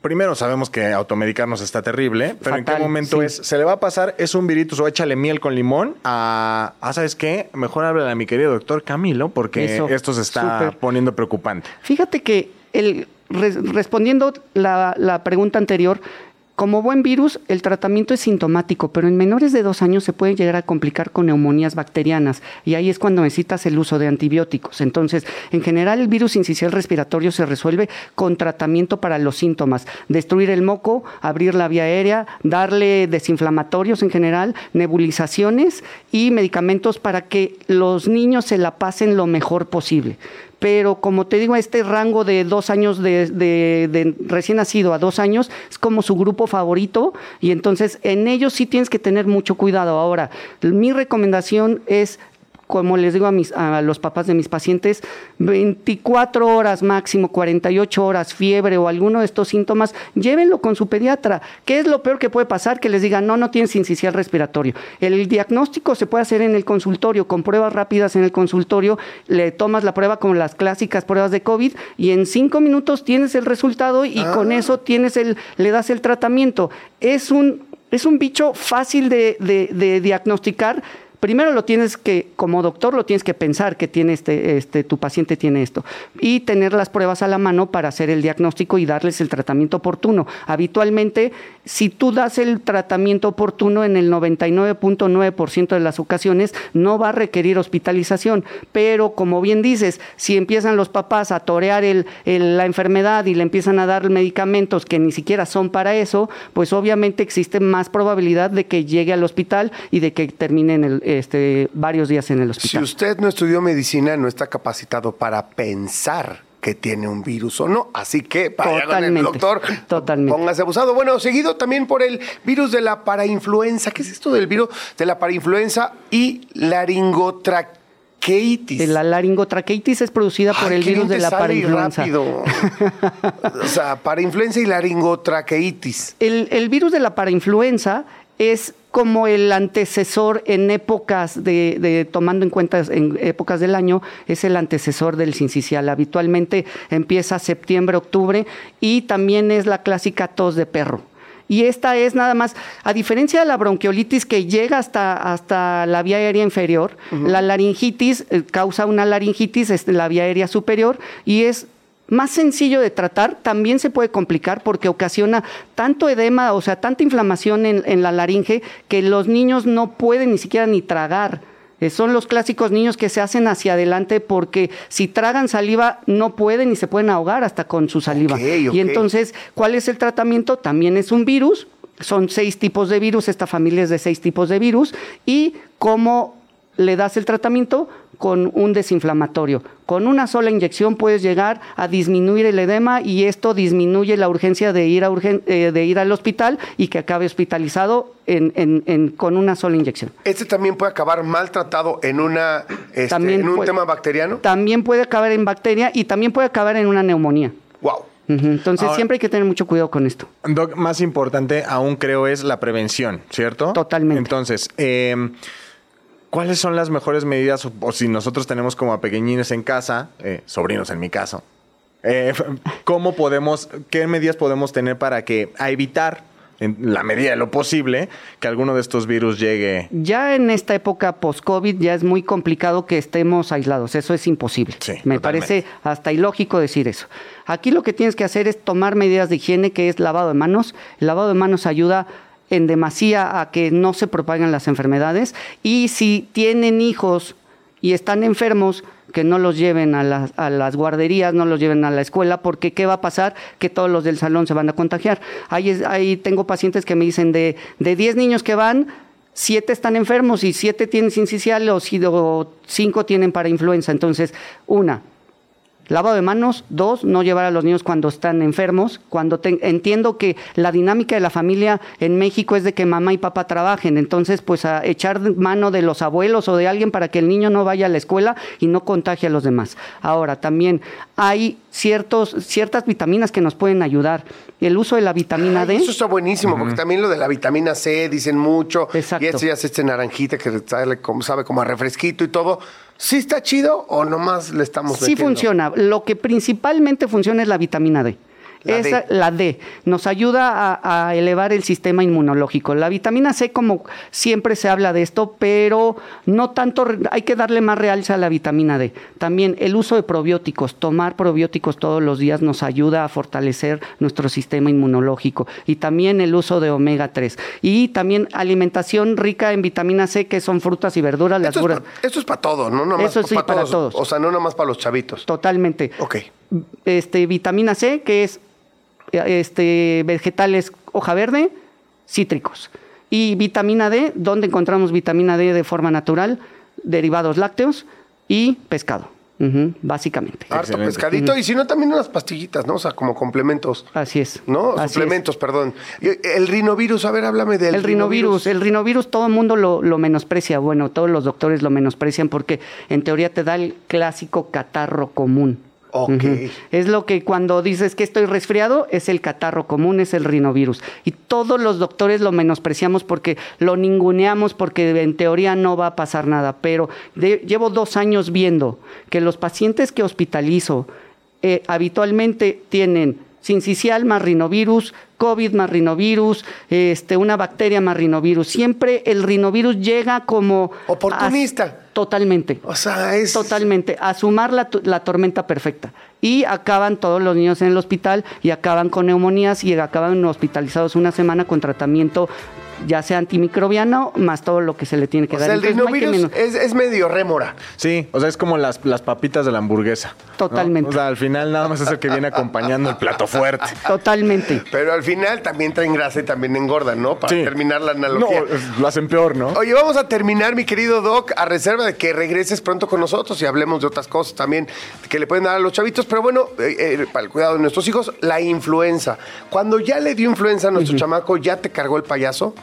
primero sabemos que automedicarnos está terrible, pero en qué momento
sí.
es, se le va a pasar, es un virus o échale miel con limón a, ah, ¿sabes qué? Mejor háblale a mi querido doctor Camilo porque
Eso,
esto se está poniendo preocupante.
Fíjate que el, res- respondiendo la, la pregunta anterior, Como buen virus, el tratamiento es sintomático, pero en menores de dos años se puede llegar a complicar con neumonías bacterianas y ahí es cuando necesitas el uso de antibióticos. Entonces, en general, el virus incisional respiratorio se resuelve con tratamiento para los síntomas, destruir el moco, abrir la vía aérea, darle desinflamatorios en general, nebulizaciones y medicamentos para que los niños se la pasen lo mejor posible pero como te digo, este rango de dos años de, de, de, recién nacido a dos años es como su grupo favorito y entonces en ellos sí tienes que tener mucho cuidado. Ahora, mi recomendación es como les digo a, mis, a los papás de mis pacientes, 24 horas máximo, 48 horas, fiebre o alguno de estos síntomas, llévenlo con su pediatra. ¿Qué es lo peor que puede pasar? Que les digan, no, no tienes sincicial respiratorio. El diagnóstico se puede hacer en el consultorio, con pruebas rápidas en el consultorio, le tomas la prueba con las clásicas pruebas de COVID y en cinco minutos tienes el resultado y ah. con eso tienes el, le das el tratamiento. Es un, es un bicho fácil de, de, de diagnosticar primero lo tienes que, como doctor, lo tienes que pensar que tiene este, este, tu paciente tiene esto y tener las pruebas a la mano para hacer el diagnóstico y darles el tratamiento oportuno. Habitualmente, si tú das el tratamiento oportuno en el 99.9% de las ocasiones, no va a requerir hospitalización, pero como bien dices, si empiezan los papás a torear la enfermedad y le empiezan a dar medicamentos que ni siquiera son para eso, pues obviamente existe más probabilidad de que llegue al hospital y de que termine en el este, varios días en el hospital.
Si usted no estudió medicina, no está capacitado para pensar que tiene un virus o no. Así que para
Totalmente.
el doctor,
Totalmente.
póngase abusado. Bueno, seguido también por el virus de la parainfluenza. ¿Qué es esto del virus de la parainfluenza y laringotraqueitis?
La laringotraqueitis es producida por el virus de la parainfluenza.
rápido. <laughs> o sea, parainfluenza y laringotraqueitis.
El, el virus de la parainfluenza es como el antecesor en épocas de, de, tomando en cuenta en épocas del año, es el antecesor del sincicial. Habitualmente empieza septiembre, octubre y también es la clásica tos de perro. Y esta es nada más, a diferencia de la bronquiolitis que llega hasta, hasta la vía aérea inferior, uh -huh. la laringitis eh, causa una laringitis en la vía aérea superior y es más sencillo de tratar, también se puede complicar porque ocasiona tanto edema, o sea, tanta inflamación en, en la laringe que los niños no pueden ni siquiera ni tragar. Eh, son los clásicos niños que se hacen hacia adelante porque si tragan saliva no pueden y se pueden ahogar hasta con su saliva.
Okay, okay.
Y entonces, ¿cuál es el tratamiento? También es un virus, son seis tipos de virus, esta familia es de seis tipos de virus, y cómo le das el tratamiento con un desinflamatorio. Con una sola inyección puedes llegar a disminuir el edema y esto disminuye la urgencia de ir, a urgen, eh, de ir al hospital y que acabe hospitalizado en, en, en, con una sola inyección.
¿Este también puede acabar maltratado en, una, este,
También
en un
puede-
tema bacteriano?
También puede acabar en bacteria y también puede acabar en una neumonía.
Wow.
Entonces
Ahora-
siempre hay que tener mucho cuidado con esto.
Doc, más importante aún creo es la prevención, ¿cierto?
Totalmente.
Entonces, eh, ¿cuáles son las mejores medidas o, o si nosotros tenemos como a pequeñines en casa, eh, sobrinos en mi caso, eh, <laughs> ¿cómo podemos, qué medidas podemos tener para que a evitar, en la medida de lo posible, que alguno de estos virus llegue?
Ya en esta época post-COVID ya es muy complicado que estemos aislados. Eso es imposible.
Sí,
Me
totalmente.
parece hasta ilógico decir eso. Aquí lo que tienes que hacer es tomar medidas de higiene, que es lavado de manos. El lavado de manos ayuda en demasía a que no se propaguen las enfermedades. Y si tienen hijos y están enfermos, que no los lleven a las, a las guarderías, no los lleven a la escuela, porque ¿qué va a pasar? Que todos los del salón se van a contagiar. Ahí, es- ahí tengo pacientes que me dicen de, de 10 niños que van, siete están enfermos y siete tienen sincicial o, si- o cinco tienen para influenza. Entonces, una, Lavado de manos. Dos, no llevar a los niños cuando están enfermos. Cuando te- entiendo que la dinámica de la familia en México es de que mamá y papá trabajen. Entonces, pues a echar mano de los abuelos o de alguien para que el niño no vaya a la escuela y no contagie a los demás. Ahora, también hay ciertos, ciertas vitaminas que nos pueden ayudar. El uso de la vitamina
Ay,
D.
Eso está buenísimo, porque también lo de la vitamina C dicen mucho.
Exacto.
Y este ya es este naranjita que sabe como, sabe como a refresquito y todo. ¿Sí está chido o nomás le estamos
Sí
metiendo?
funciona. Lo que principalmente funciona es la vitamina D.
La
Esa-
D.
la D. Nos ayuda a, a elevar el sistema inmunológico. La vitamina C, como siempre se habla de esto, pero no tanto, hay que darle más realce a la vitamina D. También el uso de probióticos, tomar probióticos todos los días nos ayuda a fortalecer nuestro sistema inmunológico. Y también el uso de omega 3. Y también alimentación rica en vitamina C, que son frutas y verduras. Las
Esto es, esto es para todos, ¿no? Nada más
Eso sí, para todos.
O sea, no nada más para los chavitos.
Totalmente.
Ok.
Este, vitamina C, que es este, vegetales hoja verde, cítricos. Y vitamina D, donde encontramos vitamina D de forma natural, derivados lácteos y pescado. Básicamente.
Harto
Excelente.
pescadito. Y si no, también unas pastillitas, ¿no? O sea, como complementos.
Así es.
¿No?
Así
Suplementos, perdón. Y El rinovirus, a ver, háblame del
El rinovirus, el rinovirus todo el mundo lo, lo menosprecia, bueno, todos los doctores lo menosprecian porque en teoría te da el clásico catarro común.
Ok.
Ujú. Es lo que cuando dices que estoy resfriado, es el catarro común, es el rinovirus. Y todos los doctores lo menospreciamos porque lo ninguneamos porque en teoría no va a pasar nada. Pero llevo dos años viendo que los pacientes que hospitalizo eh, habitualmente tienen sincicial más rinovirus, COVID más rinovirus, este, una bacteria más rinovirus. Siempre el rinovirus llega como...
Oportunista.
a- totalmente.
O sea, es.
Totalmente, a sumar la, la tormenta perfecta. Y acaban todos los niños en el hospital y acaban con neumonías y acaban hospitalizados una semana con tratamiento ya sea antimicrobiano más todo lo que se le tiene que
O
dar.
sea, el
Entonces, no
rinovirus
menos-
es, es medio rémora.
Sí, o sea, es como las, las papitas de la hamburguesa. ¿no?
Totalmente.
O sea, al final nada más es el que viene acompañando el plato fuerte.
Totalmente.
Pero al final también traen grasa y también engordan, ¿no? Para
Sí.
terminar la
No,
analogía.
es- lo hacen peor, ¿no?
Oye, vamos a terminar, mi querido Doc, a reserva de que regreses pronto con nosotros y hablemos de otras cosas también que le pueden dar a los chavitos. Pero bueno, eh, eh, para el cuidado de nuestros hijos, la influenza. Cuando ya le dio influenza a nuestro chamaco, ¿ya te cargó el payaso?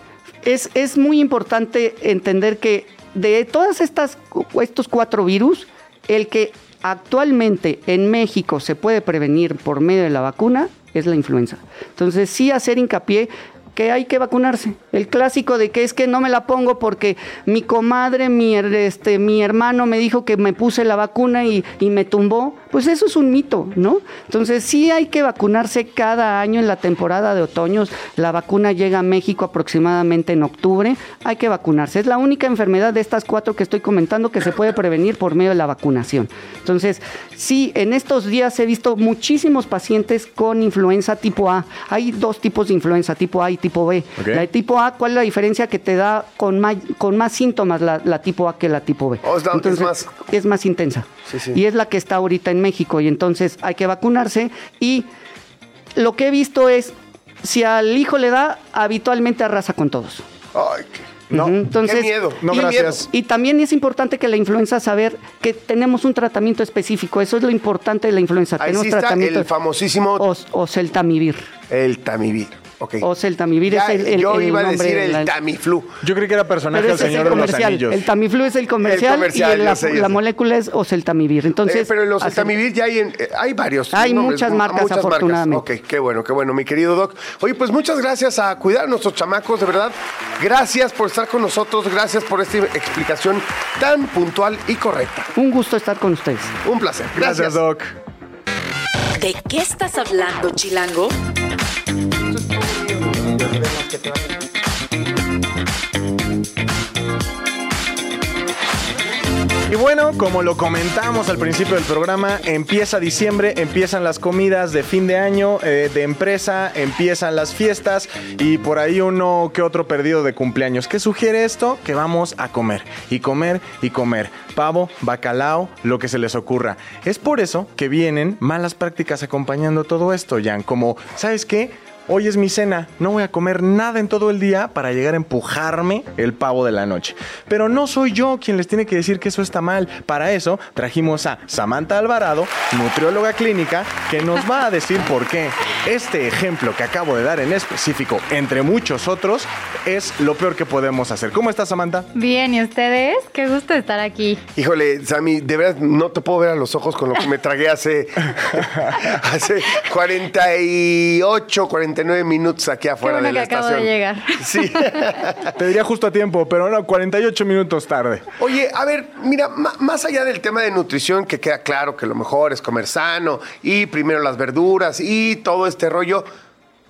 Es, es muy importante entender que de todas estas estos cuatro virus, el que actualmente en México se puede prevenir por medio de la vacuna es la influenza. Entonces, sí hacer hincapié que hay que vacunarse. El clásico de que es que no me la pongo porque mi comadre, mi, este, mi hermano me dijo que me puse la vacuna y, y me tumbó. Pues eso es un mito, ¿no? Entonces sí hay que vacunarse cada año en la temporada de otoños. La vacuna llega a México aproximadamente en octubre. Hay que vacunarse. Es la única enfermedad de estas cuatro que estoy comentando que se puede prevenir por medio de la vacunación. Entonces, sí, en estos días he visto muchísimos pacientes con influenza tipo A. Hay dos tipos de influenza, tipo A y tipo B. La de tipo A, ¿cuál es la diferencia que te da con más, con más síntomas la, la tipo A que la tipo B?
O sea, es más-
es más intensa.
Sí, sí.
Y es la que está ahorita en México. Y entonces hay que vacunarse. Y lo que he visto es, si al hijo le da, habitualmente arrasa con todos.
Ay, qué,
No,
entonces,
qué miedo.
No,
qué
gracias.
Y también es importante que la influenza saber que tenemos un tratamiento específico. Eso es lo importante de la influenza.
Ahí
tenemos
sí está
tratamiento
el famosísimo
os- oseltamivir.
el Tamivir. Ok.
Oseltamivir
Ya,
es el, el-
yo
el
iba a decir
de
el
la-
Tamiflu.
Yo creí que era personaje del Señor
el
de los
comercial.
Anillos.
El Tamiflu es el comercial,
comercial,
y el- la,
sé,
la molécula es Oseltamivir. Entonces,
Eh, pero los
hace-
Tamivir ya hay, en- eh, hay varios.
Hay
nombres,
muchas
mu-
marcas, afortunadamente.
Ok, qué bueno, qué bueno, mi querido Doc. Oye, pues muchas gracias a cuidar a nuestros chamacos, de verdad. Gracias por estar con nosotros, gracias por esta explicación tan puntual y correcta.
un gusto estar con ustedes.
Un placer. Gracias.
Gracias, Doc.
¿De qué estás hablando, Chilango?
Y bueno, como lo comentamos al principio del programa, empieza diciembre, empiezan las comidas de fin de año, eh, de empresa, empiezan las fiestas y por ahí uno que otro perdido de cumpleaños. ¿Qué sugiere esto? Que vamos a comer y comer y comer. Pavo, bacalao, lo que se les ocurra. Es por eso que vienen malas prácticas acompañando todo esto, Jan. Como, ¿sabes qué? Hoy es mi cena, no voy a comer nada en todo el día para llegar a empujarme el pavo de la noche. Pero no soy yo quien les tiene que decir que eso está mal. Para eso trajimos a Samantha Alvarado, nutrióloga clínica, que nos va a decir por qué este ejemplo que acabo de dar en específico, entre muchos otros, es lo peor que podemos hacer. ¿Cómo estás, Samantha?
Bien, ¿y ustedes? Qué gusto estar aquí.
Híjole, Sammy, de verdad no te puedo ver a los ojos con lo que me tragué hace, <laughs> hace 48, 49 49 minutos aquí afuera
bueno
de la
que acabo de
estación.
llegar. <laughs>
Sí. <laughs>
Te diría justo a tiempo, pero no, 48 minutos tarde.
Oye, a ver, mira, más allá del tema de nutrición, que queda claro que lo mejor es comer sano y primero las verduras y todo este rollo,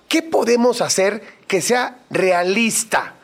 ¿qué podemos hacer que sea realista?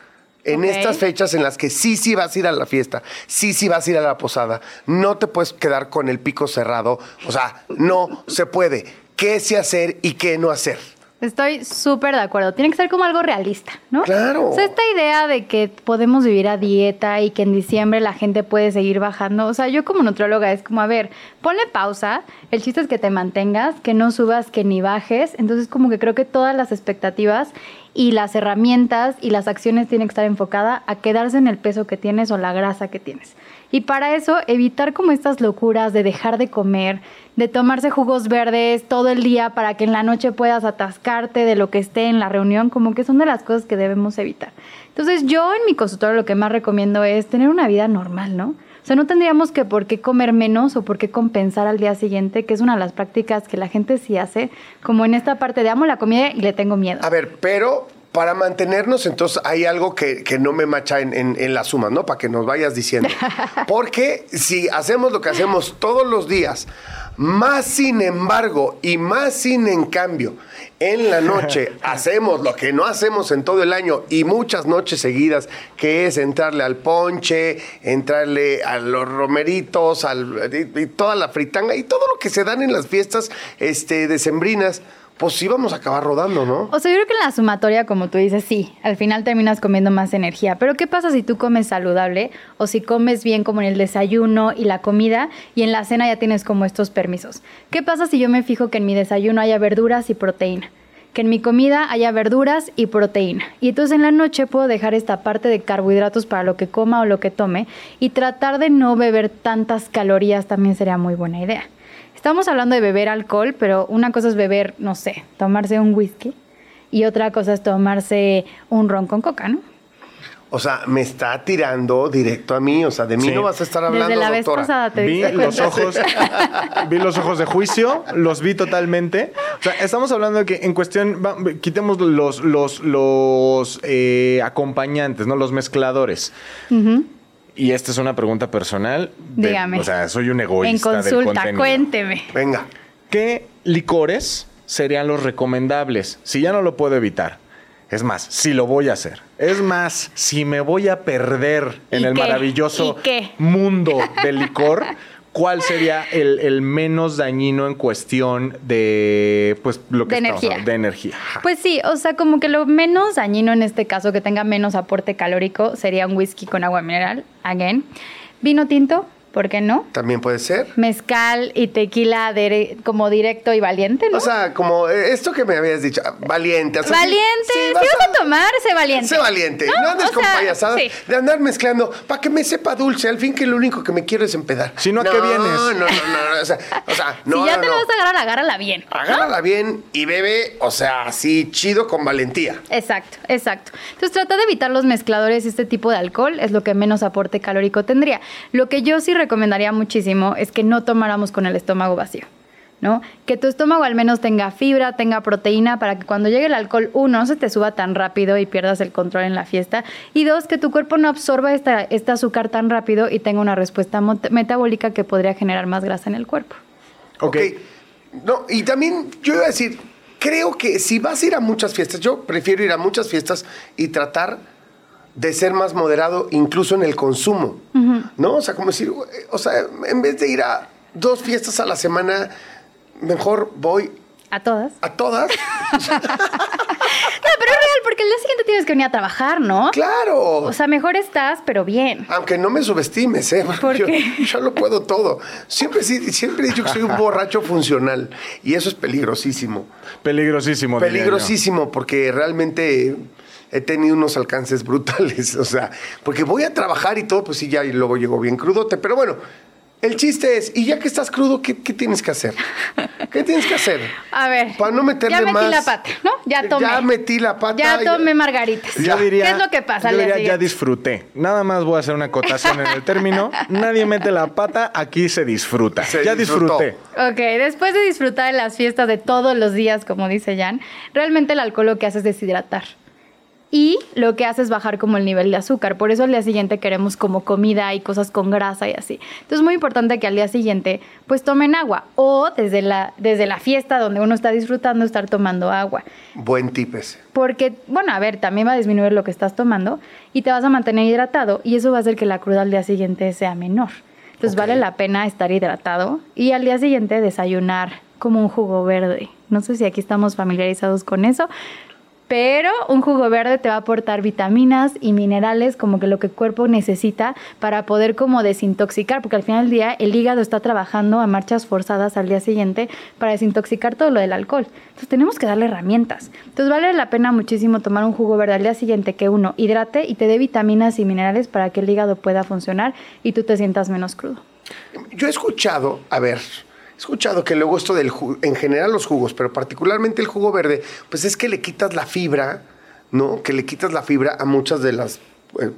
En estas fechas en las que sí, sí vas a ir a la fiesta, sí, sí vas a ir a la posada, no te puedes quedar con el pico cerrado. O sea, no se puede. ¿Qué sí hacer y qué no hacer?
Estoy súper de acuerdo. Tiene que ser como algo realista, ¿no?
Claro.
O sea, esta idea de que podemos vivir a dieta y que en diciembre la gente puede seguir bajando. O sea, yo como nutrióloga es como, a ver, ponle pausa. El chiste es que te mantengas, que no subas, que ni bajes. Entonces, como que creo que todas las expectativas y las herramientas y las acciones tienen que estar enfocadas a quedarse en el peso que tienes o la grasa que tienes. Y para eso, evitar como estas locuras de dejar de comer, de tomarse jugos verdes todo el día para que en la noche puedas atascarte de lo que esté en la reunión, como que son de las cosas que debemos evitar. Entonces, yo en mi consultorio lo que más recomiendo es tener una vida normal, ¿no? O sea, no tendríamos que por qué comer menos o por qué compensar al día siguiente, que es una de las prácticas que la gente sí hace, como en esta parte de amo la comida y le tengo miedo.
A ver, pero para mantenernos, entonces hay algo que, que no me macha en, en, en la suma, ¿no? Para que nos vayas diciendo. <laughs> Porque si hacemos lo que hacemos todos los días, más sin embargo y más sin en cambio, en la noche <laughs> hacemos lo que no hacemos en todo el año y muchas noches seguidas, que es entrarle al ponche, entrarle a los romeritos, al, y, y toda la fritanga y todo lo que se dan en las fiestas este, decembrinas, pues sí vamos a acabar rodando, ¿no?
O sea, yo creo que en la sumatoria, como tú dices, sí, al final terminas comiendo más energía. Pero ¿qué pasa si tú comes saludable o si comes bien como en el desayuno y la comida y en la cena ya tienes como estos permisos? ¿Qué pasa si yo me fijo que en mi desayuno haya verduras y proteína? Que en mi comida haya verduras y proteína. Y entonces en la noche puedo dejar esta parte de carbohidratos para lo que coma o lo que tome y tratar de no beber tantas calorías también sería muy buena idea. Estamos hablando de beber alcohol, pero una cosa es beber, no sé, tomarse un whisky y otra cosa es tomarse un ron con coca, ¿no?
O sea, me está tirando directo a mí. O sea, de mí
Sí.
no vas a estar hablando,
Desde la vez
doctora.
pasada te
Vi los ojos, vi los ojos de juicio, los vi totalmente. O sea, estamos hablando de que en cuestión, va- quitemos los, los, los eh, acompañantes, ¿no? Los mezcladores. Y esta es una pregunta personal. de-
Dígame.
O sea, soy un egoísta.
En consulta, cuénteme.
Venga.
¿Qué licores serían los recomendables? Si ya no lo puedo evitar. Es más, si lo voy a hacer. Es más, si me voy a perder en
¿Y
el
qué?
maravilloso mundo del licor, ¿cuál sería el, el menos dañino en cuestión de pues lo que
De energía.
hablando, de energía?
Pues sí, o sea, como que lo menos dañino en este caso, que tenga menos aporte calórico, sería un whisky con agua mineral, again. Vino tinto, ¿por qué no?
También puede ser.
Mezcal y tequila como directo y valiente, ¿no?
O sea, como eh, esto que me habías dicho, ah, valiente. o sea, sí-
valiente, si
vas
vas a tomar, sé valiente.
Sé valiente. No, andes
O
con
sea,
payasadas
sí.
de andar mezclando para que me sepa dulce. Al fin que lo único que me quiero es empedar.
Si no, ¿a qué vienes?
No, no, no, no. O sea, o sea, <laughs> no,
si ya
no,
te
no.
lo vas a agarrar, agárrala bien.
Agárrala bien y bebe, o sea, así chido con valentía.
Exacto, exacto. Entonces trata de evitar los mezcladores y este tipo de alcohol, es lo que menos aporte calórico tendría. Lo que yo sí recomendaría muchísimo es que no tomáramos con el estómago vacío. ¿no? Que tu estómago al menos tenga fibra, tenga proteína, para que cuando llegue el alcohol, uno, no se te suba tan rápido y pierdas el control en la fiesta, y dos, que tu cuerpo no absorba esta, este azúcar tan rápido y tenga una respuesta metabólica que podría generar más grasa en el cuerpo.
Ok.
No, y también yo iba a decir, creo que si vas a ir a muchas fiestas, yo prefiero ir a muchas fiestas y tratar de ser más moderado incluso en el consumo, ¿no? O sea, como decir, o sea, en vez de ir a dos fiestas a la semana, mejor voy
A todas.
a todas. <laughs>
No, pero es real, porque el día siguiente tienes que venir a trabajar, ¿no?
claro.
O sea, mejor estás, pero bien.
Aunque no me subestimes, ¿eh? Porque
¿Por
yo,
qué? <laughs>
yo lo puedo todo. Siempre, siempre he dicho que soy un borracho funcional. Y eso es peligrosísimo.
Peligrosísimo. diría yo.
Peligrosísimo, porque realmente he tenido unos alcances <laughs> brutales. O sea, porque voy a trabajar y todo, pues sí, ya y luego llego bien crudote. Pero bueno, El chiste es, y ya que estás crudo, ¿qué, qué tienes que hacer? ¿Qué tienes que hacer?
A ver.
Para no meterle
ya metí
más.
la pata, ¿no? Ya tomé.
Ya metí la pata.
Ya tomé margaritas.
Yo diría,
¿Qué es lo que pasa
Yo diría, ya disfruté. Nada más voy a hacer una acotación en el término. Nadie mete la pata, aquí se disfruta.
Se
ya
disfrutó.
disfruté.
Ok, después de disfrutar de las fiestas de todos los días, como dice Jan, realmente el alcohol lo que hace es deshidratar. Y lo que hace es bajar como el nivel de azúcar. Por eso al día siguiente queremos como comida y cosas con grasa y así. Entonces es muy importante que al día siguiente pues tomen agua. O desde la, desde la fiesta donde uno está disfrutando estar tomando agua.
Buen tip ese.
Porque, bueno, a ver, también va a disminuir lo que estás tomando y te vas a mantener hidratado y eso va a hacer que la cruda al día siguiente sea menor. Entonces vale la pena estar hidratado y al día siguiente desayunar como un jugo verde. No sé si aquí estamos familiarizados con eso, pero un jugo verde te va a aportar vitaminas y minerales como que lo que el cuerpo necesita para poder como desintoxicar, porque al final del día el hígado está trabajando a marchas forzadas al día siguiente para desintoxicar todo lo del alcohol. Entonces tenemos que darle herramientas. Entonces vale la pena muchísimo tomar un jugo verde al día siguiente que uno hidrate y te dé vitaminas y minerales para que el hígado pueda funcionar y tú te sientas menos crudo.
Yo he escuchado, a ver, escuchado que luego esto del jugo, en general los jugos, pero particularmente el jugo verde, pues es que le quitas la fibra, ¿no? Que le quitas la fibra a muchas de las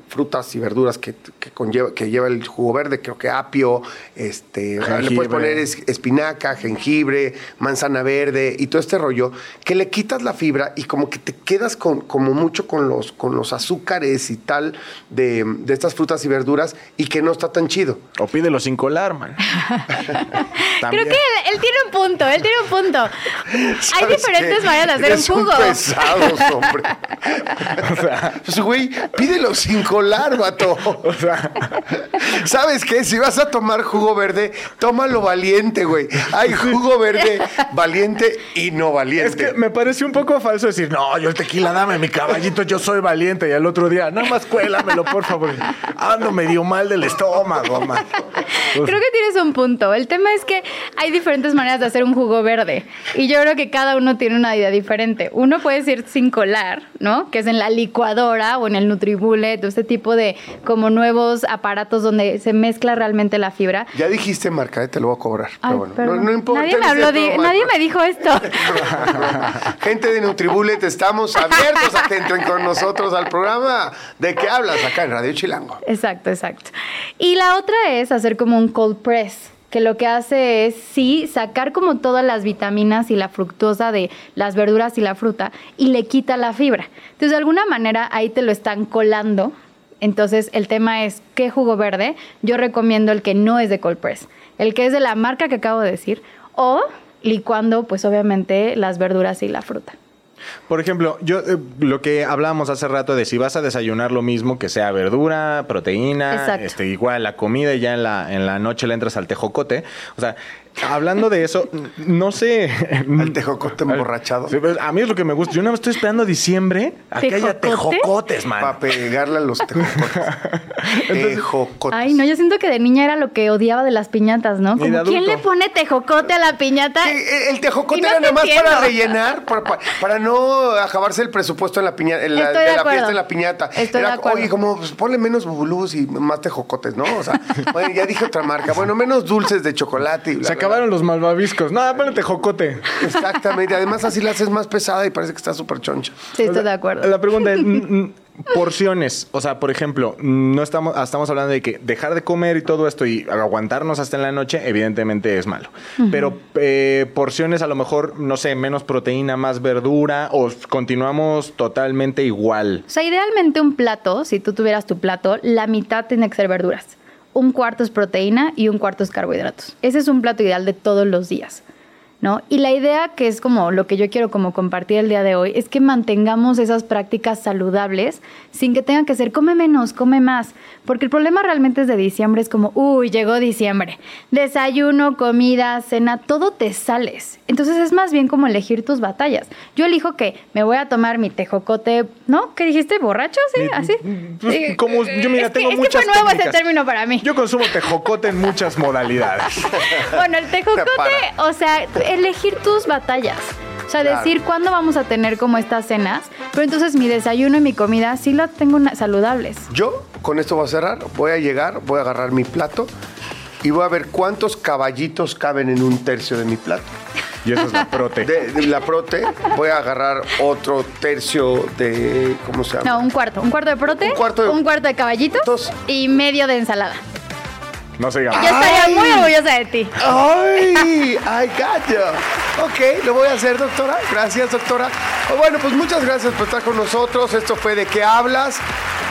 frutas y verduras que, que conlleva, que lleva el jugo verde, creo que apio, este, le puedes poner es- espinaca, jengibre, manzana verde y todo este rollo, que le quitas la fibra y como que te quedas con, como mucho con los, con los azúcares y tal de, de estas frutas y verduras y que no está tan chido.
O pídelo sin colar, man. <laughs>
Creo que él, él tiene un punto, él tiene un punto. Hay
¿Sabes
diferentes maneras de hacer un jugo.
pesados, hombre. <laughs> Pues, güey, pídelo sin colar, vato.
O sea,
¿Sabes qué? Si vas a tomar jugo verde, tómalo valiente, güey. Hay jugo verde valiente y no valiente.
es que me pareció un poco falso decir, no, yo el tequila, dame mi caballito, yo soy valiente. Y al otro día, nada más cuélamelo, por favor. Ando medio mal del estómago, man.
Creo que tienes un punto. El tema es que hay diferentes maneras de hacer un jugo verde. Y yo creo que cada uno tiene una idea diferente. Uno puede ser sin colar, ¿no? Que es en la licuadora o en el Nutribullet, o este tipo de como nuevos aparatos donde se mezcla realmente la fibra.
Ya dijiste marca, eh, te lo voy a cobrar.
Ay,
pero bueno,
perdón.
no, no importa.
me habló,
de
nadie me dijo esto. <laughs> <laughs>
Gente de Nutribullet, estamos abiertos a que entren con nosotros al programa. ¿De qué hablas acá en Radio Chilango?
Exacto, exacto. Y la otra es hacer como un cold press, que lo que hace es, sí, sacar como todas las vitaminas y la fructosa de las verduras y la fruta y le quita la fibra. Entonces, de alguna manera, ahí te lo están colando. Entonces, el tema es, ¿qué jugo verde? Yo recomiendo el que no es de cold press, el que es de la marca que acabo de decir, o licuando, pues obviamente, las verduras y la fruta.
Por ejemplo, yo eh, lo que hablábamos hace rato de si vas a desayunar lo mismo que sea verdura, proteína,
Exacto.
este, igual la comida y ya en la, en la noche le entras al tejocote. O sea, hablando de eso, no sé. <laughs>
Al tejocote emborrachado.
Sí, pues, a mí es lo que me gusta. Yo nada más estoy esperando diciembre a que haya
¿Tejocote?
tejocotes, man.
Para pegarle a los tejocotes. <laughs> Tejocotes.
Ay, no, yo siento que de niña era lo que odiaba de las piñatas, ¿no? Como, ¿quién le pone tejocote a la piñata?
Eh, el tejocote
no
era nada más
entiendo.
para rellenar, para, para- para no acabarse el presupuesto en la piñata, en la,
Estoy de
de la
acuerdo.
fiesta en la piñata.
Estoy
era,
de acuerdo.
Oye, como pues, ponle menos bubulús y más tejocotes, ¿no? O sea, <laughs> bueno, ya dije otra marca. Bueno, menos dulces de chocolate. Y bla.
Acabaron los malvaviscos. No, ponle tejocote.
Exactamente. Además, así la haces más pesada y parece que está súper choncha.
Sí, estoy de acuerdo.
La pregunta es, <laughs> porciones. O sea, por ejemplo, no estamos, estamos hablando de que dejar de comer y todo esto y aguantarnos hasta en la noche, evidentemente es malo. Pero eh, porciones a lo mejor, no sé, menos proteína, más verdura o continuamos totalmente igual.
O sea, idealmente un plato, si tú tuvieras tu plato, la mitad tiene que ser verduras. Un cuarto es proteína y un cuarto es carbohidratos. Ese es un plato ideal de todos los días. ¿No? Y la idea que es como lo que yo quiero como compartir el día de hoy es que mantengamos esas prácticas saludables sin que tenga que ser come menos, come más, porque el problema realmente es de diciembre es como, uy, llegó diciembre, desayuno, comida, cena, todo te sales. Entonces es más bien como elegir tus batallas. Yo elijo que me voy a tomar mi tejocote, ¿no? ¿Qué dijiste? ¿Borracho? Sí, así.
Pues, <laughs>
Sí. <laughs>
como yo, mira,
Es que-
tengo
es que
muchas
fue nuevo ese término para mí.
Yo consumo tejocote en muchas modalidades. <laughs>
Bueno, el tejocote, o sea, elegir tus batallas. O sea,
Claro.
decir cuándo vamos a tener como estas cenas, pero entonces mi desayuno y mi comida sí las tengo saludables.
Yo con esto voy a cerrar. Voy a llegar, voy a agarrar mi plato y voy a ver cuántos caballitos caben en un tercio de mi plato.
Y eso es la prote.
De, de la prote voy a agarrar otro tercio de... ¿Cómo se llama?
No, un cuarto. Un cuarto de prote,
Un cuarto de-
un cuarto de caballitos
Dos.
y medio de ensalada.
No se
Yo estaría muy orgullosa de ti.
¡Ay! ¡I got you! Ok, lo voy a hacer, doctora. Gracias, doctora. Oh, Bueno, pues muchas gracias por estar con nosotros. Esto fue De qué hablas.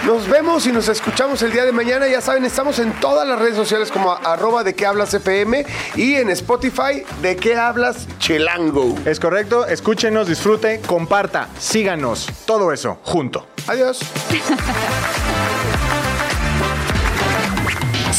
Nos vemos y nos escuchamos el día de mañana. Ya saben, estamos en todas las redes sociales como arroba de qué hablas FM y en Spotify de qué hablas Chilango.
Es correcto, escúchenos, disfrute, comparta, síganos, todo eso, junto.
Adiós. <laughs>